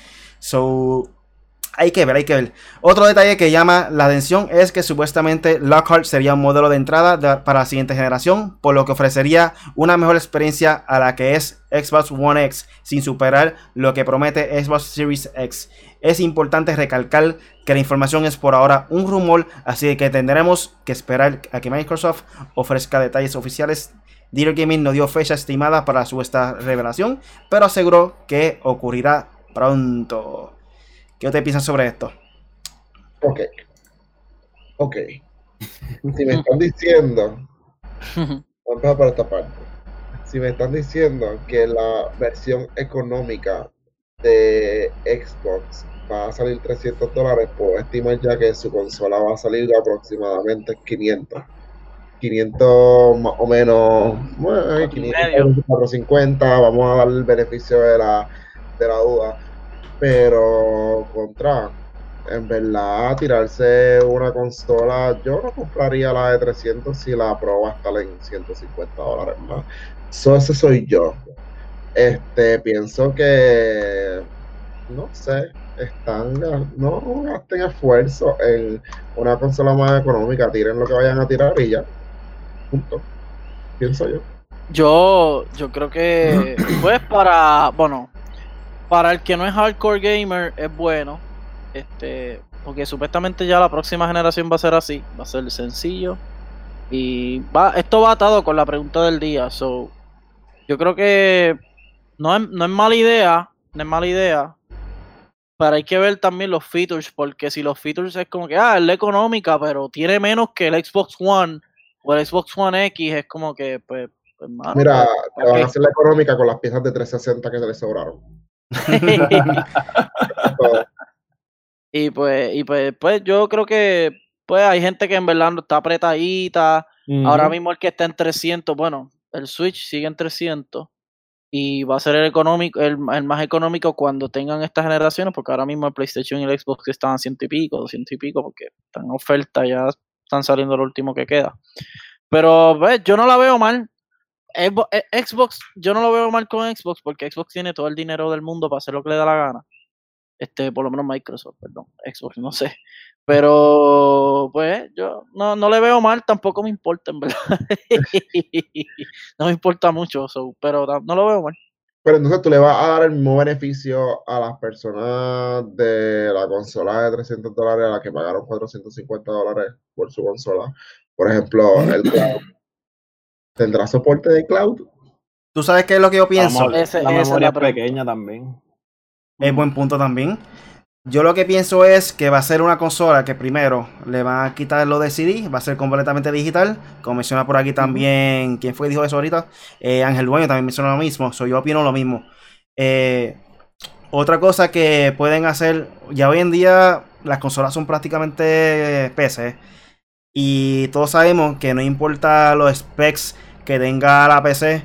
Hay que ver, hay que ver. Otro detalle que llama la atención es que supuestamente Lockhart sería un modelo de entrada para la siguiente generación, por lo que ofrecería una mejor experiencia a la que es Xbox One X, sin superar lo que promete Xbox Series X. Es importante recalcar que la información es por ahora un rumor, así que tendremos que esperar a que Microsoft ofrezca detalles oficiales. Dealer Gaming no dio fecha estimada para su esta revelación, pero aseguró que ocurrirá pronto. ¿Qué te piensas sobre esto? Ok. Ok. Si me están diciendo, *laughs* vamos a por esta parte. Si me están diciendo que la versión económica de Xbox va a salir 300 dólares, puedo estimar ya que su consola va a salir aproximadamente 500. 500 más o menos, bueno, 500, 450, vamos a dar el beneficio de la, de la duda pero contra, en verdad, tirarse una consola, yo no compraría la de 300 si la Pro va a estar en 150 dólares más. So, ese soy yo. Este, pienso que, no sé, están, no gasten esfuerzo en una consola más económica, tiren lo que vayan a tirar y ya. Punto. Pienso yo. Yo, yo creo que, *clears throat* pues para, bueno, para el que no es hardcore gamer es bueno. Este, porque supuestamente ya la próxima generación va a ser así, va a ser sencillo. Y va, esto va atado con la pregunta del día. So, yo creo que no es, no es mala idea, no es mala idea. Pero hay que ver también los features, porque si los features es como que, ah, es la económica, pero tiene menos que el Xbox One o el Xbox One X, es como que, pues, pues Mira, te van a hacer la económica con las piezas de 360 que se les sobraron. *laughs* y pues, y pues, pues yo creo que pues hay gente que en verdad está apretadita. Ahora mismo el que está en 300, bueno, el Switch sigue en 300 y va a ser el económico, el, más económico cuando tengan estas generaciones, porque ahora mismo el PlayStation y el Xbox están a ciento y pico, doscientos y pico, porque están en oferta, ya están saliendo lo último que queda. Pero pues, yo no la veo mal. Eh, Xbox, yo no lo veo mal con Xbox porque Xbox tiene todo el dinero del mundo para hacer lo que le da la gana. Este, por lo menos Microsoft, perdón, *laughs* Xbox, no sé. Pero, pues, yo no, no le veo mal, tampoco me importa, en verdad. *laughs* no me importa mucho, pero no lo veo mal. Pero entonces tú le vas a dar el mismo beneficio a las personas de la consola de 300 dólares a las que pagaron 450 dólares por su consola. Por ejemplo, el ¿Tendrá soporte de cloud? ¿Tú sabes qué es lo que yo pienso? la memoria pequeña también. Es buen punto también. Yo lo que pienso es que va a ser una consola que primero le va a quitar lo de CD, va a ser completamente digital. Como menciona por aquí también, ¿quién fue que dijo eso ahorita? Eh, Ángel Dueño también menciona lo mismo. So, yo opino lo mismo. Eh, otra cosa que pueden hacer, ya hoy en día las consolas son prácticamente PC. Y todos sabemos que no importa los specs que tenga la PC.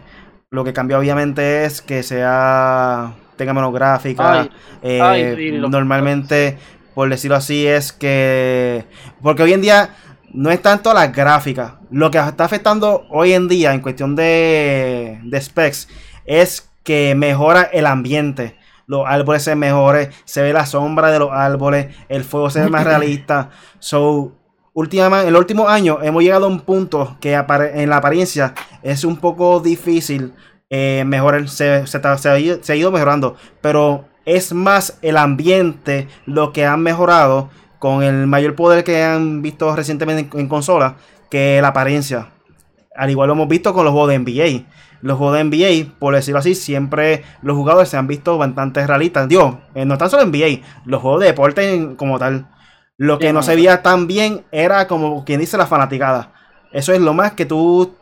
Lo que cambia obviamente es que sea tenga menos gráfica. Eh, normalmente, por decirlo así, es que. Porque hoy en día no es tanto la gráfica. Lo que está afectando hoy en día en cuestión de, de specs es que mejora el ambiente. Los árboles se mejores, se ve la sombra de los árboles, el fuego se ve más *laughs* realista. So, últimamente, en el último año hemos llegado a un punto que en la apariencia es un poco difícil eh, mejorar, se, ha ido, mejorando, pero es más el ambiente lo que han mejorado con el mayor poder que han visto recientemente en, consola que la apariencia. Al igual lo hemos visto con los juegos de NBA. Los juegos de NBA, por decirlo así, siempre los jugadores se han visto bastante realistas. Dios, eh, no tan solo NBA, los juegos de deporte como tal. Lo que no se veía tan bien era como quien dice la fanaticada. Eso es lo más que tú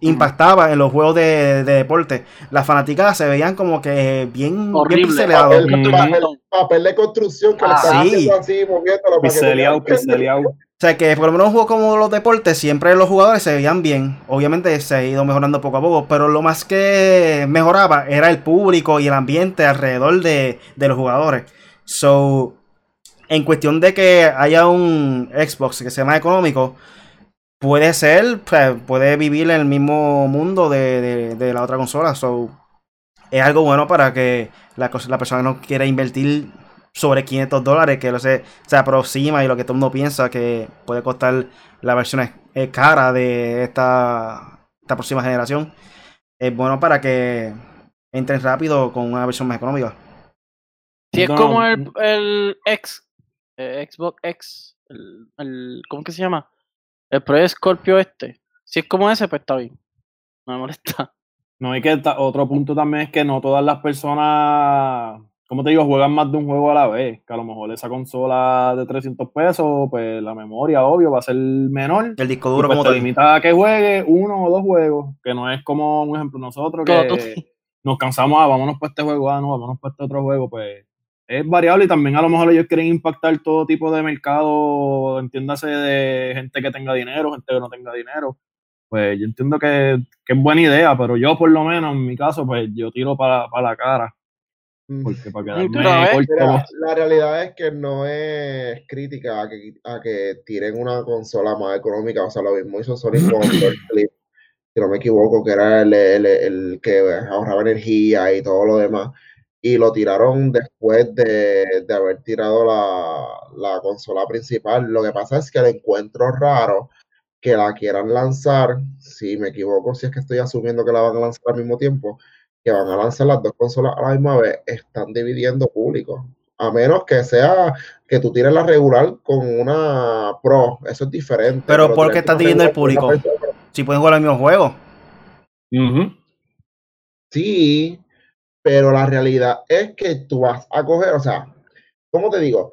impactaba en los juegos de, de deporte. Las fanáticas se veían como que bien, Horrible. bien. Papel, Ujú. papel- papel de construcción que Ah, lo están sí. haciendo así, moviéndolo Pixeleado, pixeleado. O sea que por lo menos un juego como los deportes, siempre los jugadores se veían bien. Obviamente se ha ido mejorando poco a poco, pero lo más que mejoraba era el público y el ambiente alrededor de, de los jugadores. So, en cuestión de que haya un Xbox que sea más económico, puede ser, sea, puede vivir en el mismo mundo de, de- de la otra consola. So, es algo bueno para que la, persona no quiera invertir sobre 500 dólares, que lo se, se aproxima y lo que todo el mundo piensa que puede costar la versión cara de esta, esta próxima generación. Es bueno para que entren rápido con una versión más económica. Si es No, como el, el X, eh, Xbox X, el, el- ¿cómo que se llama? El Pro Scorpio este. Si es como ese, pues está bien. No me molesta. *laughs* No, y que otro punto también es que no todas las personas, como te digo, juegan más de un juego a la vez. Que a lo mejor esa consola de 300 pesos, pues la memoria, obvio, va a ser menor. El disco duro pues como te limita a que juegue uno o dos juegos, que no es como, un ejemplo, nosotros que *laughs* nos cansamos, ah, vámonos para este juego, ah, no, vámonos para este otro juego, pues es variable y también a lo mejor ellos quieren impactar todo tipo de mercado, entiéndase de gente que tenga dinero, gente que no tenga dinero. Pues yo entiendo que, que es buena idea, pero yo por lo menos en mi caso, pues yo tiro para, para la cara, Mm. porque para quedarme corto, Mira, la realidad es que no es crítica a que, a que tiren una consola más económica. O sea, lo mismo hizo Sony con *clears throat* el Flip, si no me equivoco, que era el, el- el que ahorraba energía y todo lo demás. Y lo tiraron después de, de haber tirado la, la consola principal. Lo que pasa es que le encuentro raro que la quieran lanzar, si me equivoco, si es que estoy asumiendo que la van a lanzar al mismo tiempo, que van a lanzar las dos consolas a la misma vez, están dividiendo público. A menos que sea que tú tires la regular con una Pro, eso es diferente. Pero ¿por qué estás dividiendo el público? Si pueden jugar el mismo juego. Sí, pero la realidad es que tú vas a coger, o sea, ¿cómo te digo?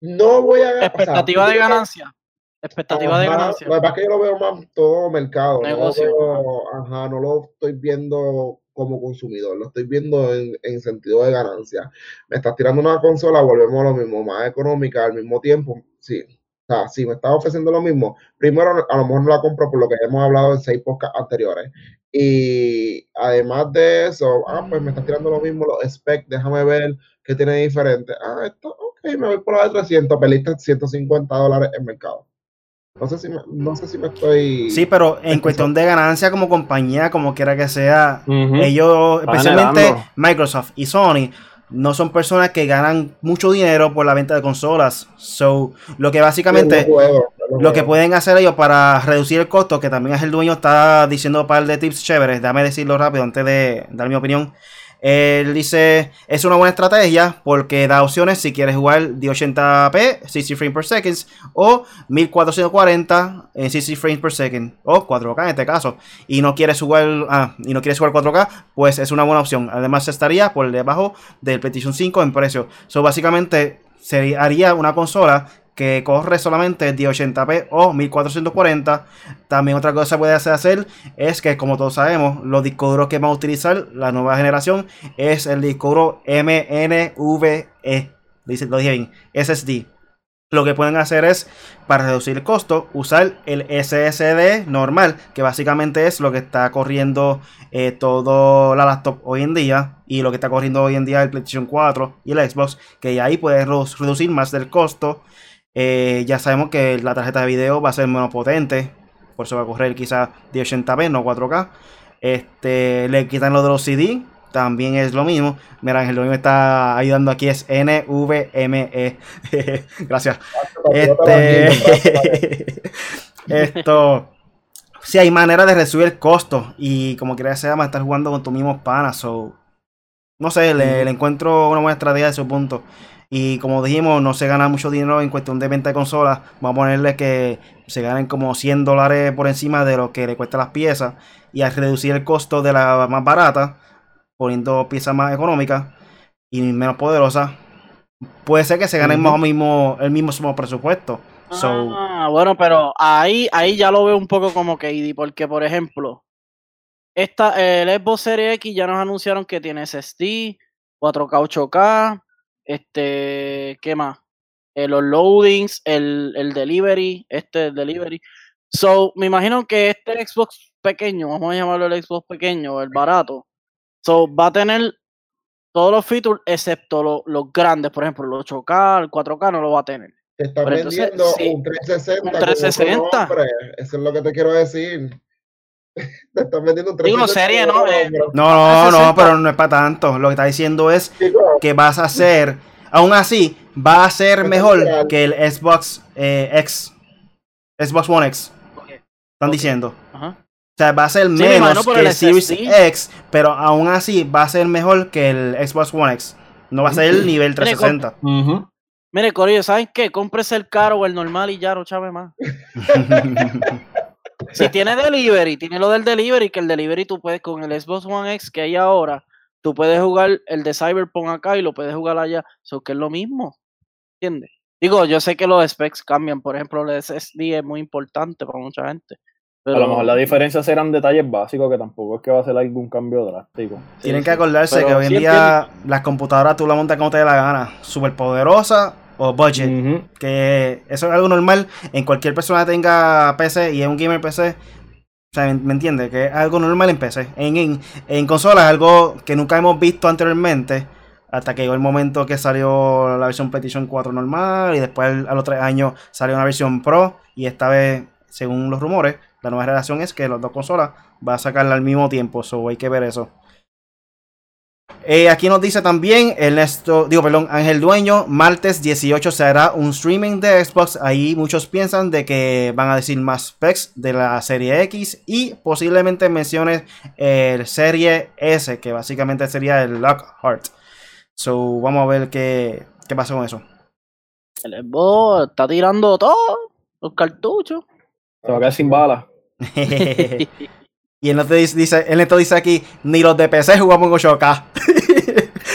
No voy a... o sea, Expectativa de ganancia. Expectativa de ganancia. Lo que pasa es que yo lo veo más todo mercado. Negocio, ajá, no lo estoy viendo como consumidor, lo estoy viendo en, en sentido de ganancia. Me estás tirando una consola, volvemos a lo mismo, más económica al mismo tiempo. Sí. O sea, si me estás ofreciendo lo mismo, primero a lo mejor no la compro por lo que hemos hablado en seis podcasts anteriores. Y además de eso, ah, pues me estás tirando lo mismo, los specs, déjame ver qué tiene diferente. Ah, esto, ok, me voy por la de 300, perdiste 150 dólares en mercado. No sé si me, no sé si me estoy. Sí, pero en cuestión de ganancia como compañía, como quiera que sea, ellos, especialmente. Microsoft y Sony, no son personas que ganan mucho dinero por la venta de consolas. So, lo que básicamente, lo que pueden hacer ellos para reducir el costo, que también es el dueño, está diciendo un par de tips chéveres, déjame decirlo rápido antes de dar mi opinión. Él dice, es una buena estrategia porque da opciones si quieres jugar de 80p, 60 frames per second, o 1440 en 60 frames per second, o 4K en este caso, y no quieres jugar, ah, y no quieres jugar 4K, pues es una buena opción. Además estaría por debajo del PlayStation 5 en precio. So, básicamente, se haría una consola que corre solamente de 80p o 1440. También otra cosa que puede hacer, es que, como todos sabemos, los discos duros que van a utilizar la nueva generación es el disco duro MNVE. Lo dije bien, SSD. Lo que pueden hacer es, para reducir el costo, usar el SSD normal, que básicamente es lo que está corriendo eh, todo la laptop hoy en día, y lo que está corriendo hoy en día el PlayStation 4 y el Xbox, que ahí puedes redu- reducir más del costo. Eh, ya sabemos que la tarjeta de video va a ser menos potente, por eso va a correr quizás de 80p, no 4K. Este, le quitan lo de los CD, también es lo mismo. Mira, Ángel, lo mismo está ayudando aquí, es NVMe. *laughs* Gracias. Este, *laughs* esto, sí hay manera de reducir el costo y como quiera sea, va a estar jugando con tus mismos panas. So, no sé, le, le encuentro una buena estrategia de su punto. Y como dijimos, no se gana mucho dinero en cuestión de venta de consolas. Vamos a ponerle que se ganen como 100 dólares por encima de lo que le cuesta las piezas. Y al reducir el costo de la más barata, poniendo piezas más económicas y menos poderosas, puede ser que se gane Ujú. más o mismo el mismo sumo presupuesto. So, Ah, bueno, pero ahí, ahí ya lo veo un poco como KD, porque por ejemplo, esta, el Xbox Series X ya nos anunciaron que tiene SSD, 4K, 8K, este, ¿qué más? Eh, los loadings, el, el delivery, este el delivery. So, me imagino que este Xbox pequeño, vamos a llamarlo el Xbox pequeño, el barato, so, va a tener todos los features excepto lo- los grandes, por ejemplo, los 8K, el 4K no lo va a tener. Te están entonces, vendiendo sí, un 360. un con otro 360. nombre. Eso es lo que te quiero decir. *laughs* Te están vendiendo un Digo, 360. serie, ¿no? Eh, no, no, no, 60. pero no es para tanto. Lo que está diciendo es que vas a hacer, aún así, va a ser mejor que el Xbox eh, X, Xbox One X. Están diciendo. Ajá. O sea, va a ser menos que el Series SSD. X, pero aún así va a ser mejor que el Xbox One X. No va a ser el nivel 360. Ujú. Mire, Corillo, ¿saben qué? Cómprese el caro o el normal y ya no chave más. *laughs* *laughs* Si *laughs* tiene delivery, tiene lo del delivery, que el delivery tú puedes con el Xbox One X que hay ahora, tú puedes jugar el de Cyberpunk acá y lo puedes jugar allá. Eso que es lo mismo. ¿Entiendes? Digo, yo sé que los specs cambian. Por ejemplo, el SSD es muy importante para mucha gente. Pero, A lo mejor la diferencia serán detalles básicos que tampoco es que va a ser algún cambio drástico. Tienen sí. que acordarse Pero que hoy en sí día las computadoras tú la montas como te dé la gana. Super poderosa o budget. Que eso es algo normal en cualquier persona que tenga PC y es un gamer PC. O sea, ¿me, entiende? Que es algo normal en PC. En, en, en consolas es algo que nunca hemos visto anteriormente. Hasta que llegó el momento que salió la versión PlayStation 4 normal. Y después a los tres años salió una versión Pro. Y esta vez, según los rumores, la nueva relación es que las dos consolas va a sacarla al mismo tiempo. So hay que ver eso. Eh, aquí nos dice también Ernesto, digo, perdón, Ángel Dueño, martes 18 se hará un streaming de Xbox. Ahí muchos piensan de que van a decir más specs de la serie X y posiblemente menciones el serie S, que básicamente sería el Lockhart. So, vamos a ver qué, qué pasa con eso. El Xbox está tirando todo, los cartuchos. Se va a quedar sin balas. *laughs* *laughs* y él no te dice, dice, él no te dice aquí, ni los de PC jugamos con 8K.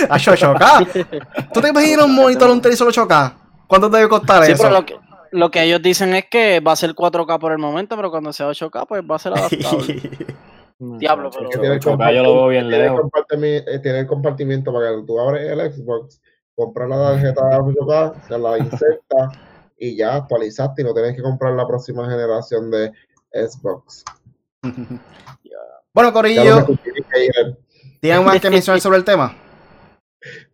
A 8K. ¿Tú te imaginas un monitor un televisor 8K? ¿Cuánto debe costar Sí, eso? pero lo que, lo que ellos dicen es que va a ser 4K por el momento, pero cuando sea 8K, pues va a ser *laughs* adaptable. Diablo, pero- que tiene el 8K yo lo veo bien tiene el lejos. eh, tiene el compartimiento para que tú abres el Xbox, compras la tarjeta 8K, se la insertas y ya actualizaste y no tienes que comprar la próxima generación de Xbox. *laughs* bueno, Corillo, ¿tienen más que mencionar *laughs* sobre el tema?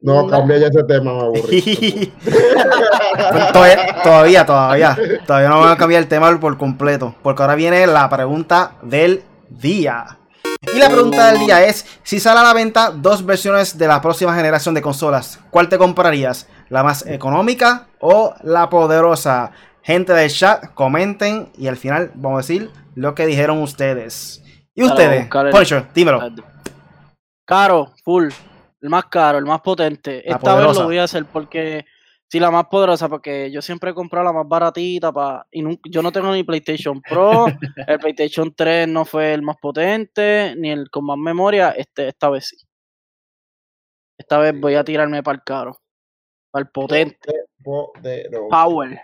No, No. cambia ya ese tema, me aburrí. *laughs* todavía, todavía, todavía. Todavía no van a cambiar el tema por completo. Porque ahora viene la pregunta del día. Y la pregunta del día es: si sale a la venta dos versiones de la próxima generación de consolas, ¿cuál te comprarías? ¿La más económica o la poderosa? Gente del chat, comenten y al final vamos a decir lo que dijeron ustedes. ¿Y ustedes? Punisher, dímelo. Caro, full. El más caro, el más potente. La Esta vez lo voy a hacer porque. Sí, la más poderosa, porque yo siempre he comprado la más baratita pa, y yo no tengo ni PlayStation Pro, *laughs* el PlayStation 3 no fue el más potente, ni el con más memoria, este, esta vez sí. Esta vez voy a tirarme para el caro, para el potente, Poderoso. power.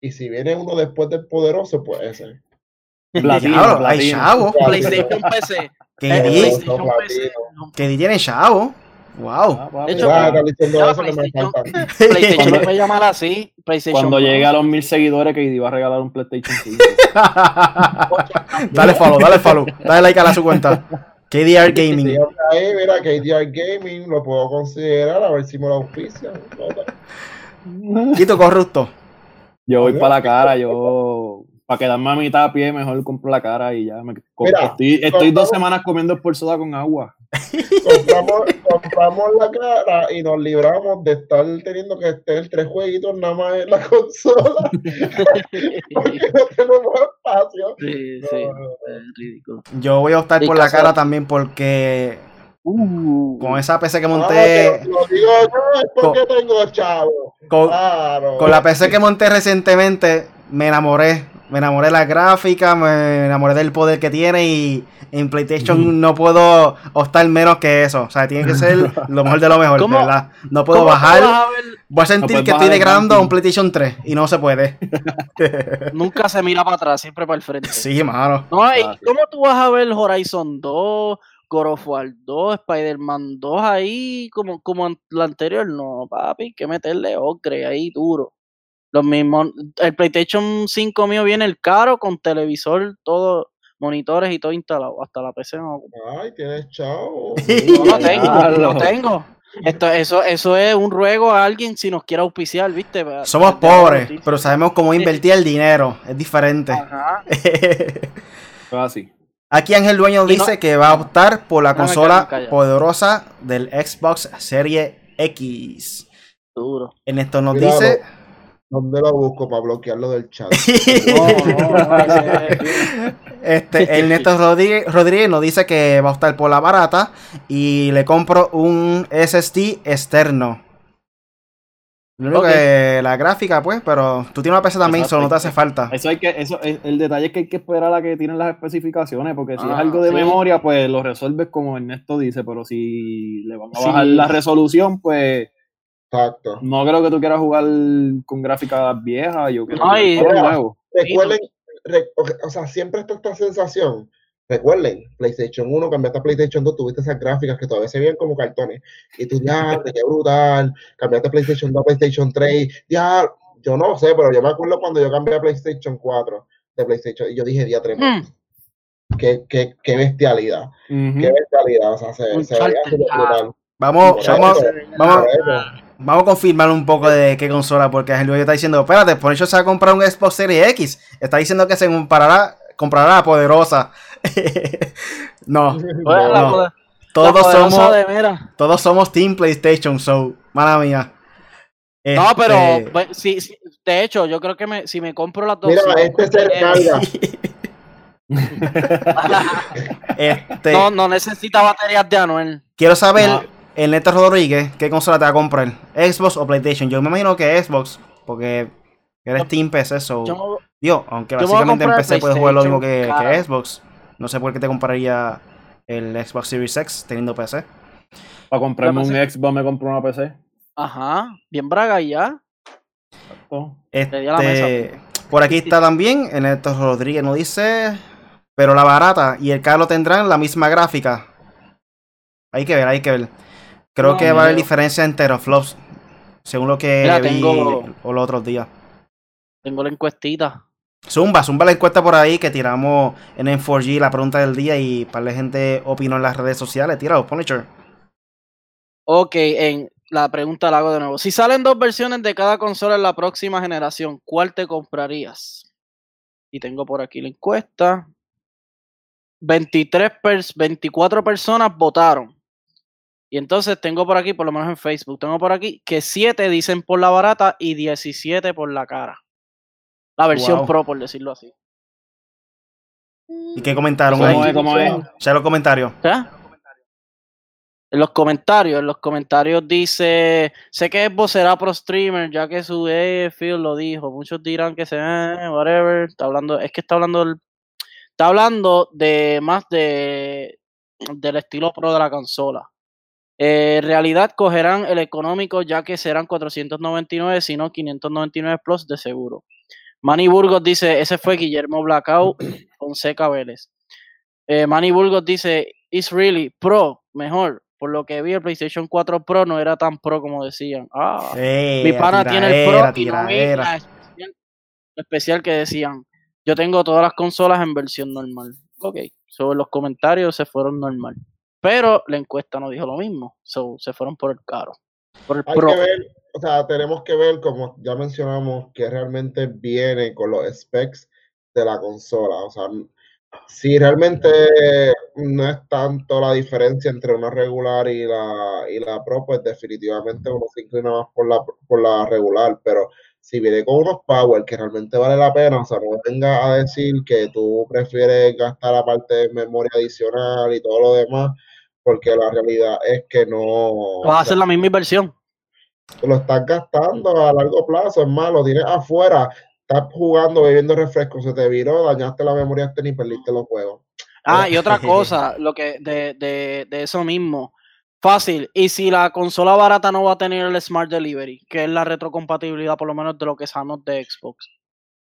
Y si viene uno después del poderoso, pues ese. *laughs* Platino, hay chavo. PlayStation PC. Que eh, que di tiene chavo. Wow. Ah, De hecho, Ah, cuando- está diciendo ya, eso que me PlayStation- no puede llamar así. PlayStation Cuando llegue a los mil seguidores, que iba a regalar un PlayStation 5. *laughs* *laughs* dale follow, dale follow. Dale like a la su cuenta. KDR Gaming. ahí, mira, KDR Gaming lo puedo considerar, a ver si me lo auspicia. Quito corrupto. Yo voy para la cara, yo. Para quedarme a mitad a pie, mejor compro la cara y ya. Me, Mira, estoy estoy dos semanas comiendo por soda con agua. compramos, compramos la cara y nos libramos de estar teniendo que tener tres jueguitos nada más en la consola *laughs* porque no tenemos espacio. Sí, No, sí. no, no. Es ridículo. Yo voy a optar por la cara también porque Uh, con esa PC que Ah, monté, te lo digo yo, es porque tengo chavo. con, Claro. con la PC que monté recientemente, me enamoré Me enamoré de la gráfica, me enamoré del poder que tiene y en PlayStation no puedo optar menos que eso. O sea, tiene que ser lo mejor de lo mejor, de ¿Cómo- verdad. No puedo ¿Cómo tú bajar. a Voy a sentir que estoy degradando a un. PlayStation 3 y no se puede. *laughs* Nunca se mira para atrás, siempre para el frente. Sí, mano. No, ¿y Ah, sí. ¿Cómo tú vas a ver Horizon 2, God of War 2, Spider-Man 2 ahí como, como la anterior? No, papi, hay que meterle ocre ahí duro. Los mismos, el PlayStation 5 mío viene el caro con televisor, todo, monitores y todo instalado. Hasta la PC no. Ay, tienes chao. *laughs* No lo tengo, no lo tengo. Esto, eso, eso es un ruego a alguien si nos quiere auspiciar, ¿viste? Somos pobres, pero sabemos cómo invertir el dinero. Es diferente. Ajá. *laughs* Así. Aquí Ángel Dueño Y no- dice que va a optar por la No consola poderosa del Xbox Serie X. Duro. En esto nos dice ¿Dónde lo busco para bloquearlo del chat? No, no, no, ese- Este, *laughs* Ernesto Rodríguez, Rodríguez nos dice que va a optar por la barata y le compro un SSD externo. Lo único Ok. que la gráfica, pues, pero tú tienes una PC también, Exacto. solo no te hace falta. Eso hay que, eso, el, el detalle es que hay que esperar a que tienen las especificaciones, porque si es Ah, algo de sí. memoria, pues lo resuelves como Ernesto dice, pero si le van a Sí. bajar la resolución, pues Exacto. no creo que tú quieras jugar con gráficas viejas, yo creo No, que nuevo. Recuerden, re- o- o sea, siempre está esta sensación. Recuerden, PlayStation 1, cambiaste a PlayStation 2, tuviste esas gráficas que todavía se veían como cartones. Y tú, ya, *laughs* qué brutal. Cambiaste a PlayStation 2 a PlayStation 3. Ya, yo no sé, pero yo me acuerdo cuando yo cambié a PlayStation 4 de PlayStation. Y yo dije, día 3. Mm. Qué, qué, qué bestialidad. Ujú. Qué bestialidad. O sea, se, se veía brutal. Vamos, vamos, vamos. Vamos a confirmar un poco de qué consola, porque Ángel está diciendo, espérate, por eso se va a comprar un Xbox Series X. Está diciendo que se comprará, comprará la poderosa. *laughs* no, la no. todos somos, todos somos Team PlayStation, so, mala mía. No, pero Este, pues, sí, sí, de hecho, yo creo que me, si me compro las dos. Mira, si este compro- recarga. *laughs* este, *laughs* no, no necesita baterías de Anuel. quiero saber, No. El Neto Rodríguez, ¿qué consola te va a comprar? ¿Xbox o PlayStation? Yo me imagino que Xbox, porque eres Team PC, so... Yo, aunque básicamente en PC puedes jugar lo mismo que. Xbox. No sé por qué te compraría el Xbox Series X teniendo PC. Para comprarme un. Xbox me compro una PC. ajá, bien braga y ya. Este, por aquí está también, en estos Rodríguez nos dice, pero la barata y el caro tendrán la misma gráfica. Hay que ver, hay que ver. Creo No, que va a haber diferencia en teraflops, según lo que Mira, vi tengo- o los otros días. Tengo la encuestita. Zumba, zumba la encuesta por ahí que tiramos en M4G la pregunta del día y para la gente opinó en las redes sociales. Tíralo, Punisher. Ok, en la pregunta la hago de nuevo. Si salen dos versiones de cada consola en la próxima generación, ¿cuál te comprarías? Y tengo por aquí la encuesta. 23 pers- 24 personas votaron. Y entonces tengo por aquí, por lo menos en Facebook, tengo por aquí que 7 dicen por la barata y 17 por la cara. La versión Wow. Pro, por decirlo así. ¿Y qué comentaron ¿Cómo ahí? es? ¿Cómo es? Los comentarios. En los comentarios, en los comentarios dice, sé que Xbox será pro streamer, ya que su eh, Phil lo dijo. Muchos dirán que se eh, whatever. Está hablando, es que está hablando está hablando de más de del estilo pro de la consola. Eh, en realidad cogerán el económico ya que serán 499, sino 599 plus de seguro. Manny Burgos dice, ese fue Guillermo Blackout *clears throat* Fonseca Vélez. Eh, Manny Burgos dice, it's really pro, mejor. Por lo que vi, el PlayStation 4 Pro no era tan pro como decían. Ah, mi pana tiene el Pro y no la especial, la especial que decían, yo tengo todas las consolas en versión normal. Ok, sobre los comentarios se fueron normal. Pero la encuesta no dijo lo mismo. So, se fueron por el caro. Por el Hay Pro. que ver, o sea, tenemos que ver, como ya mencionamos, que realmente viene con los specs de la consola. O sea, si realmente no es tanto la diferencia entre una regular y la, y la Pro, pues definitivamente uno se inclina más por la, por la regular. Pero si viene con unos power que realmente vale la pena, o sea, no venga a decir que tú prefieres gastar aparte de memoria adicional y todo lo demás, porque la realidad es que no. Vas a hacer la misma inversión. lo estás gastando a largo plazo, es más, lo tienes afuera. estás jugando, bebiendo refresco, se te viró, dañaste la memoria y perdiste los juegos. Ah, y otra *laughs* cosa, lo que de, de, de eso mismo. Fácil. Y si la consola barata no va a tener el Smart Delivery, que es la retrocompatibilidad, por lo menos de lo que sabemos de Xbox.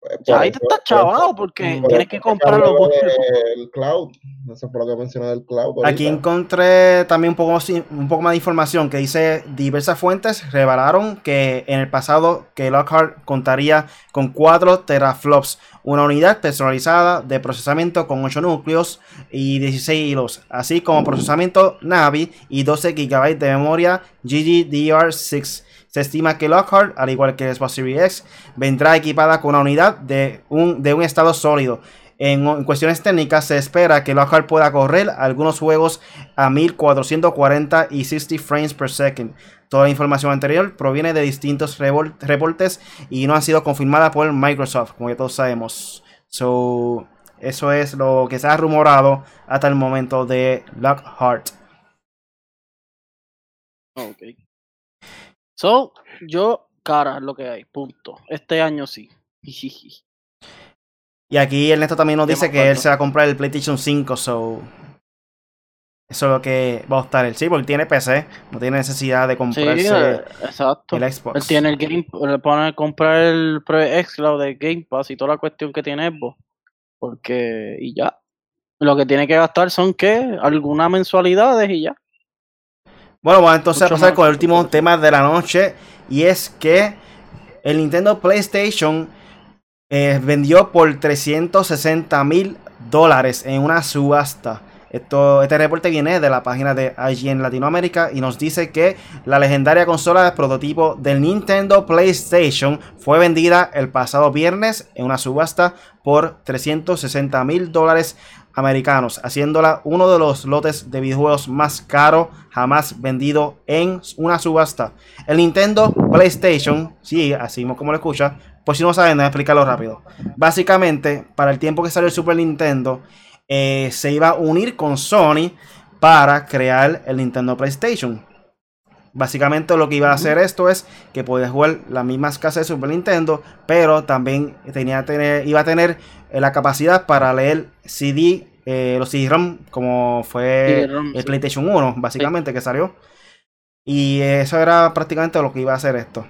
Pues, por ahí te estás chavado porque por tienes que comprar los del cloud. Eso fue lo que mencioné del cloud. Aquí encontré también un poco, si- un poco más de información que dice diversas fuentes revelaron que en el pasado que Lockhart contaría con 4 teraflops, una unidad personalizada de procesamiento con 8 núcleos y 16 hilos, así como procesamiento Navi y 12 GB de memoria GDDR6. Se estima que Lockhart, al igual que el Xbox Series X, vendrá equipada con una unidad de un, de un estado sólido. En, cuestiones técnicas, se espera que Lockhart pueda correr algunos juegos a 1440 y 60 frames per second. Toda la información anterior proviene de distintos reportes y no ha sido confirmada por Microsoft, como ya todos sabemos. So, eso es lo que se ha rumorado hasta el momento de Lockhart. Ok. So, yo, cara, es lo que hay, punto. Este año sí. *laughs* Y aquí Ernesto también nos ¿Qué dice que él se va a comprar el PlayStation 5, so eso es lo que va a optar él. Sí, porque tiene PC, no tiene necesidad de comprarse eh, exacto. el Xbox. Él tiene el Game le pone a comprar el Pro Xcloud de Game Pass y toda la cuestión que tiene Xbox. Porque, y ya. Lo que tiene que gastar son, ¿qué? Algunas mensualidades y ya. Bueno, vamos entonces a Mucho pasar más con el último tema de la noche. Y es que el Nintendo PlayStation eh, vendió por 360 mil dólares en una subasta. Esto, este reporte viene de la página de IGN Latinoamérica y nos dice que la legendaria consola de prototipo del Nintendo PlayStation fue vendida el pasado viernes en una subasta por 360 mil dólares americanos, haciéndola uno de los lotes de videojuegos más caros jamás vendido en una subasta. El Nintendo PlayStation, sí, así como lo escucha, por si no saben, voy a explicarlo rápido. Básicamente, para el tiempo que salió el Super Nintendo, eh, se iba a unir con Sony para crear el Nintendo PlayStation. Básicamente lo que iba a hacer esto es que podías jugar las mismas casas de Super Nintendo, pero también tenía tener, iba a tener la capacidad para leer CD, eh, los CD-ROM, como fue el. PlayStation 1, básicamente, que salió. Y eso era prácticamente lo que iba a hacer esto.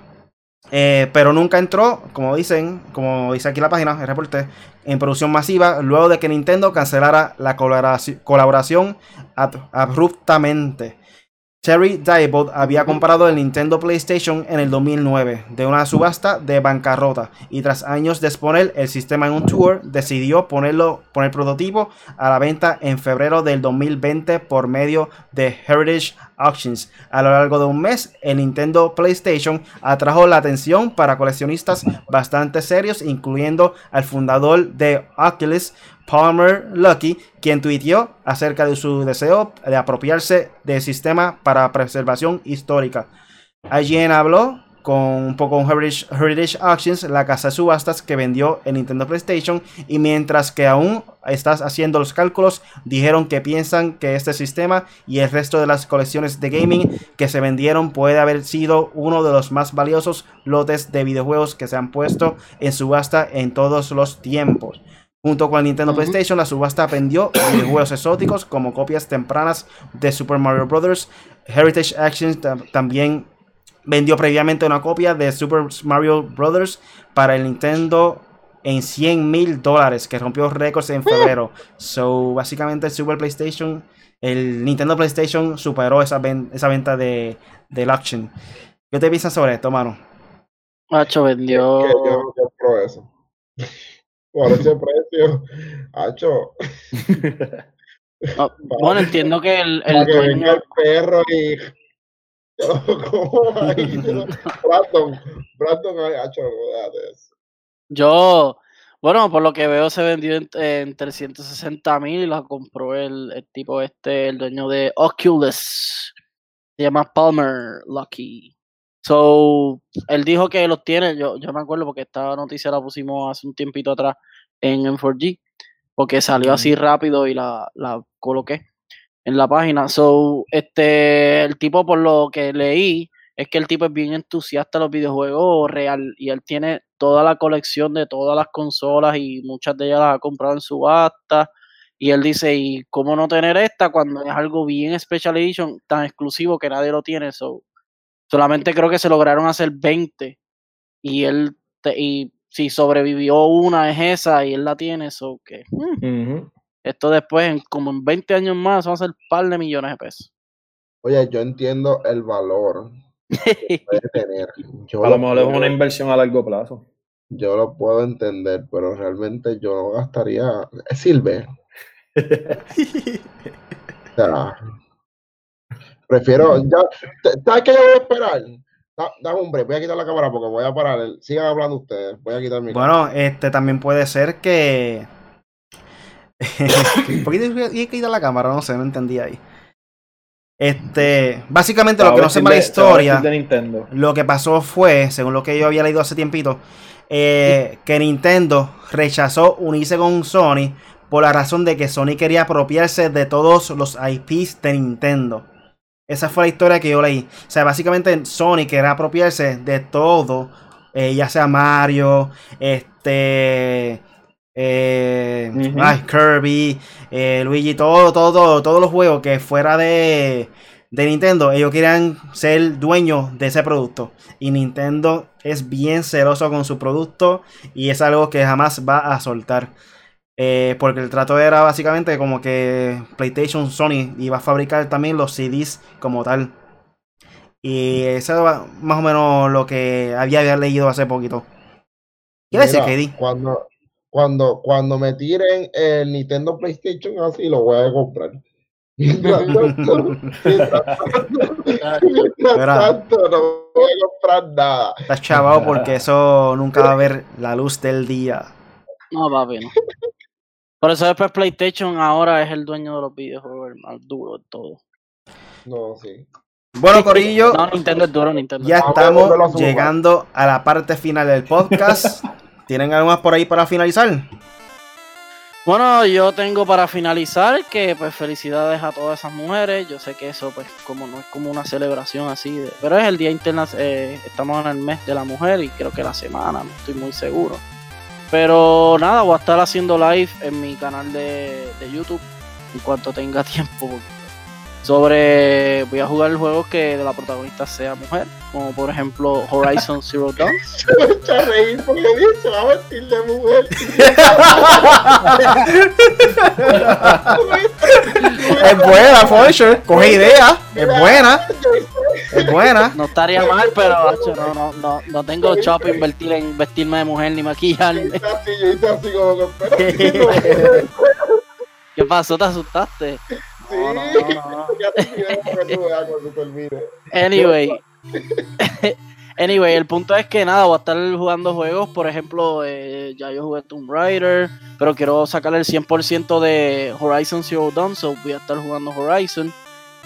Eh, pero nunca entró, como dicen, como dice aquí la página, el reporte, en producción masiva luego de que Nintendo cancelara la colaboraci- colaboración ab- abruptamente. Terry Diebold había comprado el Nintendo PlayStation en el 2009 de una subasta de bancarrota y tras años de exponer el sistema en un tour decidió ponerlo poner el prototipo a la venta en febrero del 2020 por medio de Heritage Auctions. A lo largo de un mes, el Nintendo PlayStation atrajo la atención para coleccionistas bastante serios, incluyendo al fundador de Oculus, Palmer Lucky, quien tuiteó acerca de su deseo de apropiarse del sistema para preservación histórica. IGN habló con Heritage Auctions, la casa de subastas que vendió el Nintendo PlayStation, y mientras que aún estás haciendo los cálculos, dijeron que piensan que este sistema y el resto de las colecciones de gaming que se vendieron puede haber sido uno de los más valiosos lotes de videojuegos que se han puesto en subasta en todos los tiempos. Junto con el Nintendo. PlayStation, la subasta vendió *coughs* videojuegos exóticos como copias tempranas de Super Mario Bros. Heritage Actions tam- también vendió previamente una copia de Super Mario Bros. para el Nintendo en 100 mil dólares, que rompió récords en febrero. So, básicamente el Super PlayStation, el Nintendo PlayStation superó esa, ven- esa venta de, del auction. ¿Qué te piensas sobre esto, mano? Hacho vendió. Yo compro eso. Por ese *laughs* precio, hacho, *laughs* bueno, entiendo que el, el para que dueño. venga el perro y ahí. Brandon, Brandon, hacho, eso. Yo, bueno, por lo que veo se vendió en, en 360 mil y la compró el, el tipo este, el dueño de Oculus. Se llama Palmer Lucky. So, él dijo que los tiene, yo, yo me acuerdo porque esta noticia la pusimos hace un tiempito atrás en M4G, porque salió así rápido y la, la coloqué en la página. So, este, el tipo por lo que leí, es que el tipo es bien entusiasta de los videojuegos real y él tiene toda la colección de todas las consolas y muchas de ellas las ha comprado en subasta. Y él dice, ¿y cómo no tener esta cuando es algo bien Special Edition, tan exclusivo que nadie lo tiene? So, solamente creo que se lograron hacer 20 y él, te- y si sobrevivió una es esa y él la tiene, so que hmm, esto después, en, como en 20 años más, va a ser un par de millones de pesos. Oye, yo entiendo el valor que *laughs* puede tener. Yo A lo lo mejor es una inversión a largo plazo. Yo lo puedo entender, pero realmente yo no gastaría. Es Silver. *laughs* O sea, prefiero. Ya, ¿Sabes qué yo voy a esperar? Da- Dame un break, voy a quitar la cámara porque voy a parar. Sigan hablando ustedes. Voy a quitar mi Bueno, este también puede ser que. *laughs* ¿Por qué tienes que quitar la cámara? No sé, no entendí ahí. Este, básicamente lo que no se sepa la historia, de Nintendo. lo que pasó fue, según lo que yo había leído hace tiempito, eh, que Nintendo rechazó unirse con Sony por la razón de que Sony quería apropiarse de todos los IPs de Nintendo. Esa fue la historia que yo leí. O sea, básicamente Sony quería apropiarse de todo, eh, ya sea Mario, este, eh, ay, Kirby, eh, Luigi, todo, todo, todo, todos los juegos que fuera de, de Nintendo, ellos querían ser dueños de ese producto. Y Nintendo es bien celoso con su producto y es algo que jamás va a soltar. Eh, porque el trato era básicamente como que PlayStation Sony iba a fabricar también los CDs como tal. Y eso era más o menos lo que había, había leído hace poquito. ¿Qué decir, KD? Cuando, cuando, cuando me tiren el Nintendo PlayStation así, lo voy a comprar. *laughs* Mientras *laughs* tanto, no voy a comprar nada. Estás chavado porque eso nunca va a ver la luz del día. No, papi, no. Por eso después PlayStation ahora es el dueño de los videojuegos, el más duro de todo. No, sí. Bueno, Corillo, No, Nintendo es duro, Nintendo. ya estamos llegando a la parte final del podcast. *laughs* ¿Tienen algo más por ahí para finalizar? Bueno, yo tengo para finalizar que pues felicidades a todas esas mujeres. Yo sé que eso pues como no es como una celebración así, de- pero es el Día Internacional, estamos en el mes de la mujer y creo que la semana, no estoy muy seguro. Pero nada, voy a estar haciendo live en mi canal de, de YouTube en cuanto tenga *laughs* tiempo. Sobre, voy a jugar juegos que la protagonista sea mujer, como por ejemplo Horizon *laughs* Zero Dawn. Me echa a reír porque se va a vestir de mujer. *laughs* Es buena, Forger. Coge idea. Es buena. Es buena. No estaría mal, pero no, no, no, no tengo chop invertir en vestirme de mujer ni maquillarme. Hice así, yo hice así como que, pero sí, ¿Qué pasó? ¿Te asustaste? Sí, No, no, no. *laughs* Anyway. *laughs* Anyway, el punto es que nada, voy a estar jugando juegos, por ejemplo, eh, ya yo jugué Tomb Raider, pero quiero sacar el 100% de Horizon Zero Dawn, so voy a estar jugando Horizon.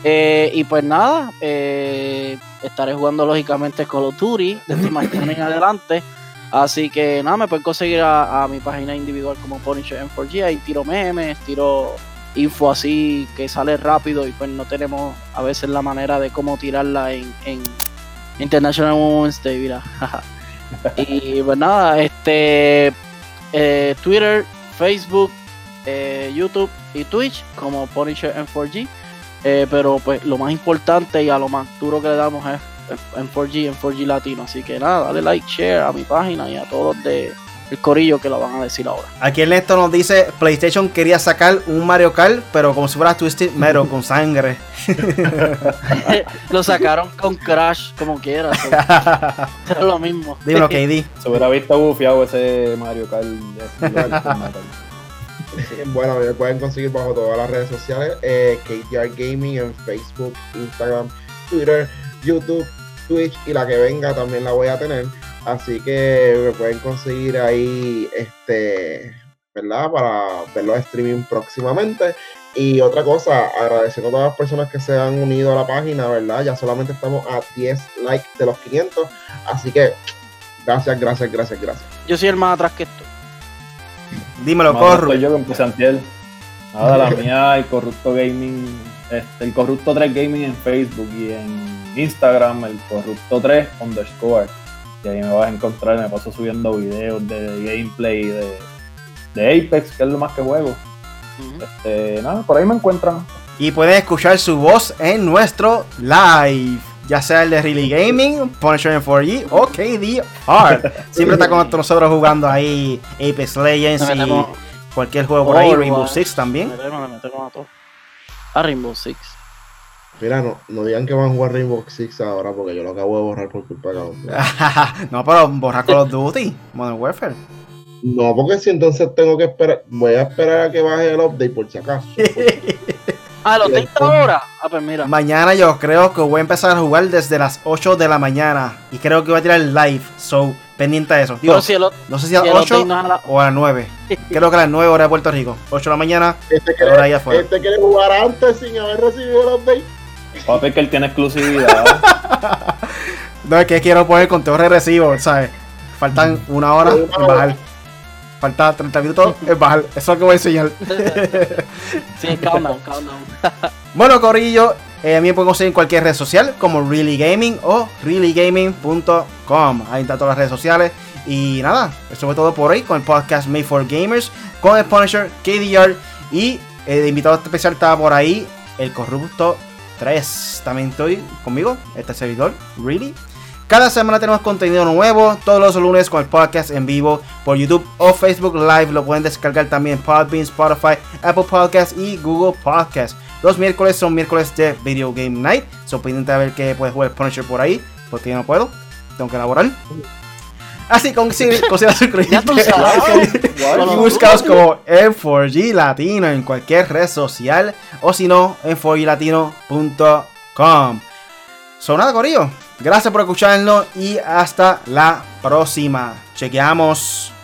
Eh, y pues nada, eh, estaré jugando lógicamente Call of Duty desde *coughs* mañana en adelante. Así que nada, me pueden conseguir a, a mi página individual como Punisher M4G, ahí tiro memes, tiro info así que sale rápido y pues no tenemos a veces la manera de cómo tirarla en, en International Women's Day, mira. *laughs* y pues nada, este eh, Twitter, Facebook, eh, YouTube y Twitch como Punisher M4G. Eh, pero pues lo más importante y a lo más duro que le damos es en 4G, en 4G Latino. Así que nada, dale like, share a mi página y a todos de el corillo que lo van a decir ahora. Aquí Ernesto nos dice: PlayStation quería sacar un Mario Kart, pero como si fuera Twisted Metal con sangre. *laughs* lo sacaron con Crash como quiera. *laughs* es lo mismo. Dímelo, KD. Se hubiera visto bufiado ese Mario Kart. *laughs* *laughs* Bueno, me pueden conseguir bajo todas las redes sociales, eh, KTR Gaming en Facebook, Instagram, Twitter, YouTube, Twitch y la que venga también la voy a tener. Así que me pueden conseguir ahí, este, ¿verdad? Para ver los streaming próximamente. Y otra cosa, agradeciendo a todas las personas que se han unido a la página, ¿verdad? Ya solamente estamos a 10 likes de los 500. Así que, gracias, gracias, gracias, gracias. Yo soy el más atrás que tú. Dímelo, Más Corru. soy yo que empecé antier. Nada, la *laughs* mía, el Corrupto Gaming Este, el Corrupto 3 Gaming en Facebook y en Instagram, el Corrupto 3 underscore. Y ahí me vas a encontrar, me paso subiendo videos de gameplay de, de Apex, que es lo más que juego. Este, nada, por ahí me encuentran. Y pueden escuchar su voz en nuestro live. Ya sea el de Really Gaming, Punisher en 4G o KDR. Siempre está con *laughs* nosotros jugando ahí Apex Legends y cualquier juego por ahí, Overwatch. Rainbow Six también. a Rainbow Six. Mira, no, no digan que van a jugar Rainbow Six ahora porque yo lo acabo de borrar por culpa de Call *laughs* no, pero borrar Call of Duty, Modern Warfare. No, porque si entonces tengo que esperar, voy a esperar a que baje el update por si acaso. *laughs* Ah, los Sí, 30 el- horas. Ah, pues mira. Mañana yo creo que voy a empezar a jugar desde las 8 de la mañana. Y creo que voy a tirar el live. So, pendiente de eso. Digo, si el, no sé si a las el 8 update no a la- o a las 9. *laughs* Creo que a las 9 horas de Puerto Rico. 8 de la mañana, Este quiere, allá afuera. este quiere jugar antes sin haber recibido el update. Papi, que él tiene exclusividad. *laughs* No, es que quiero poner conteo regresivo, ¿sabes? Faltan una hora Una hora. bajar. Falta 30 minutos *laughs* en bajar. Eso es lo que voy a enseñar. *laughs* Sí, countdown, countdown. *laughs* Bueno, Corillo, eh, a mí me pueden conseguir en cualquier red social como Really Gaming o reallygaming.com. Ahí están todas las redes sociales. Y nada, eso fue todo por hoy con el podcast Made for Gamers, con el Punisher, KDR y eh, de invitado especial estaba por ahí el Corrupto 3. También estoy conmigo, este servidor, Really. Cada semana tenemos contenido nuevo, todos los lunes con el podcast en vivo por YouTube o Facebook Live. Lo pueden descargar también en Podbean, Spotify, Apple Podcasts y Google Podcasts. Los miércoles son miércoles de Video Game Night. Son pendientes a ver que puede jugar Punisher por ahí, porque yo no puedo, tengo que elaborar. Así que *laughs* considera suscribirte *laughs* y buscaos como M4G Latino en cualquier red social o si no, en 4glatino.com. Son nada, Corillo. Gracias por escucharnos y hasta la próxima. Chequeamos.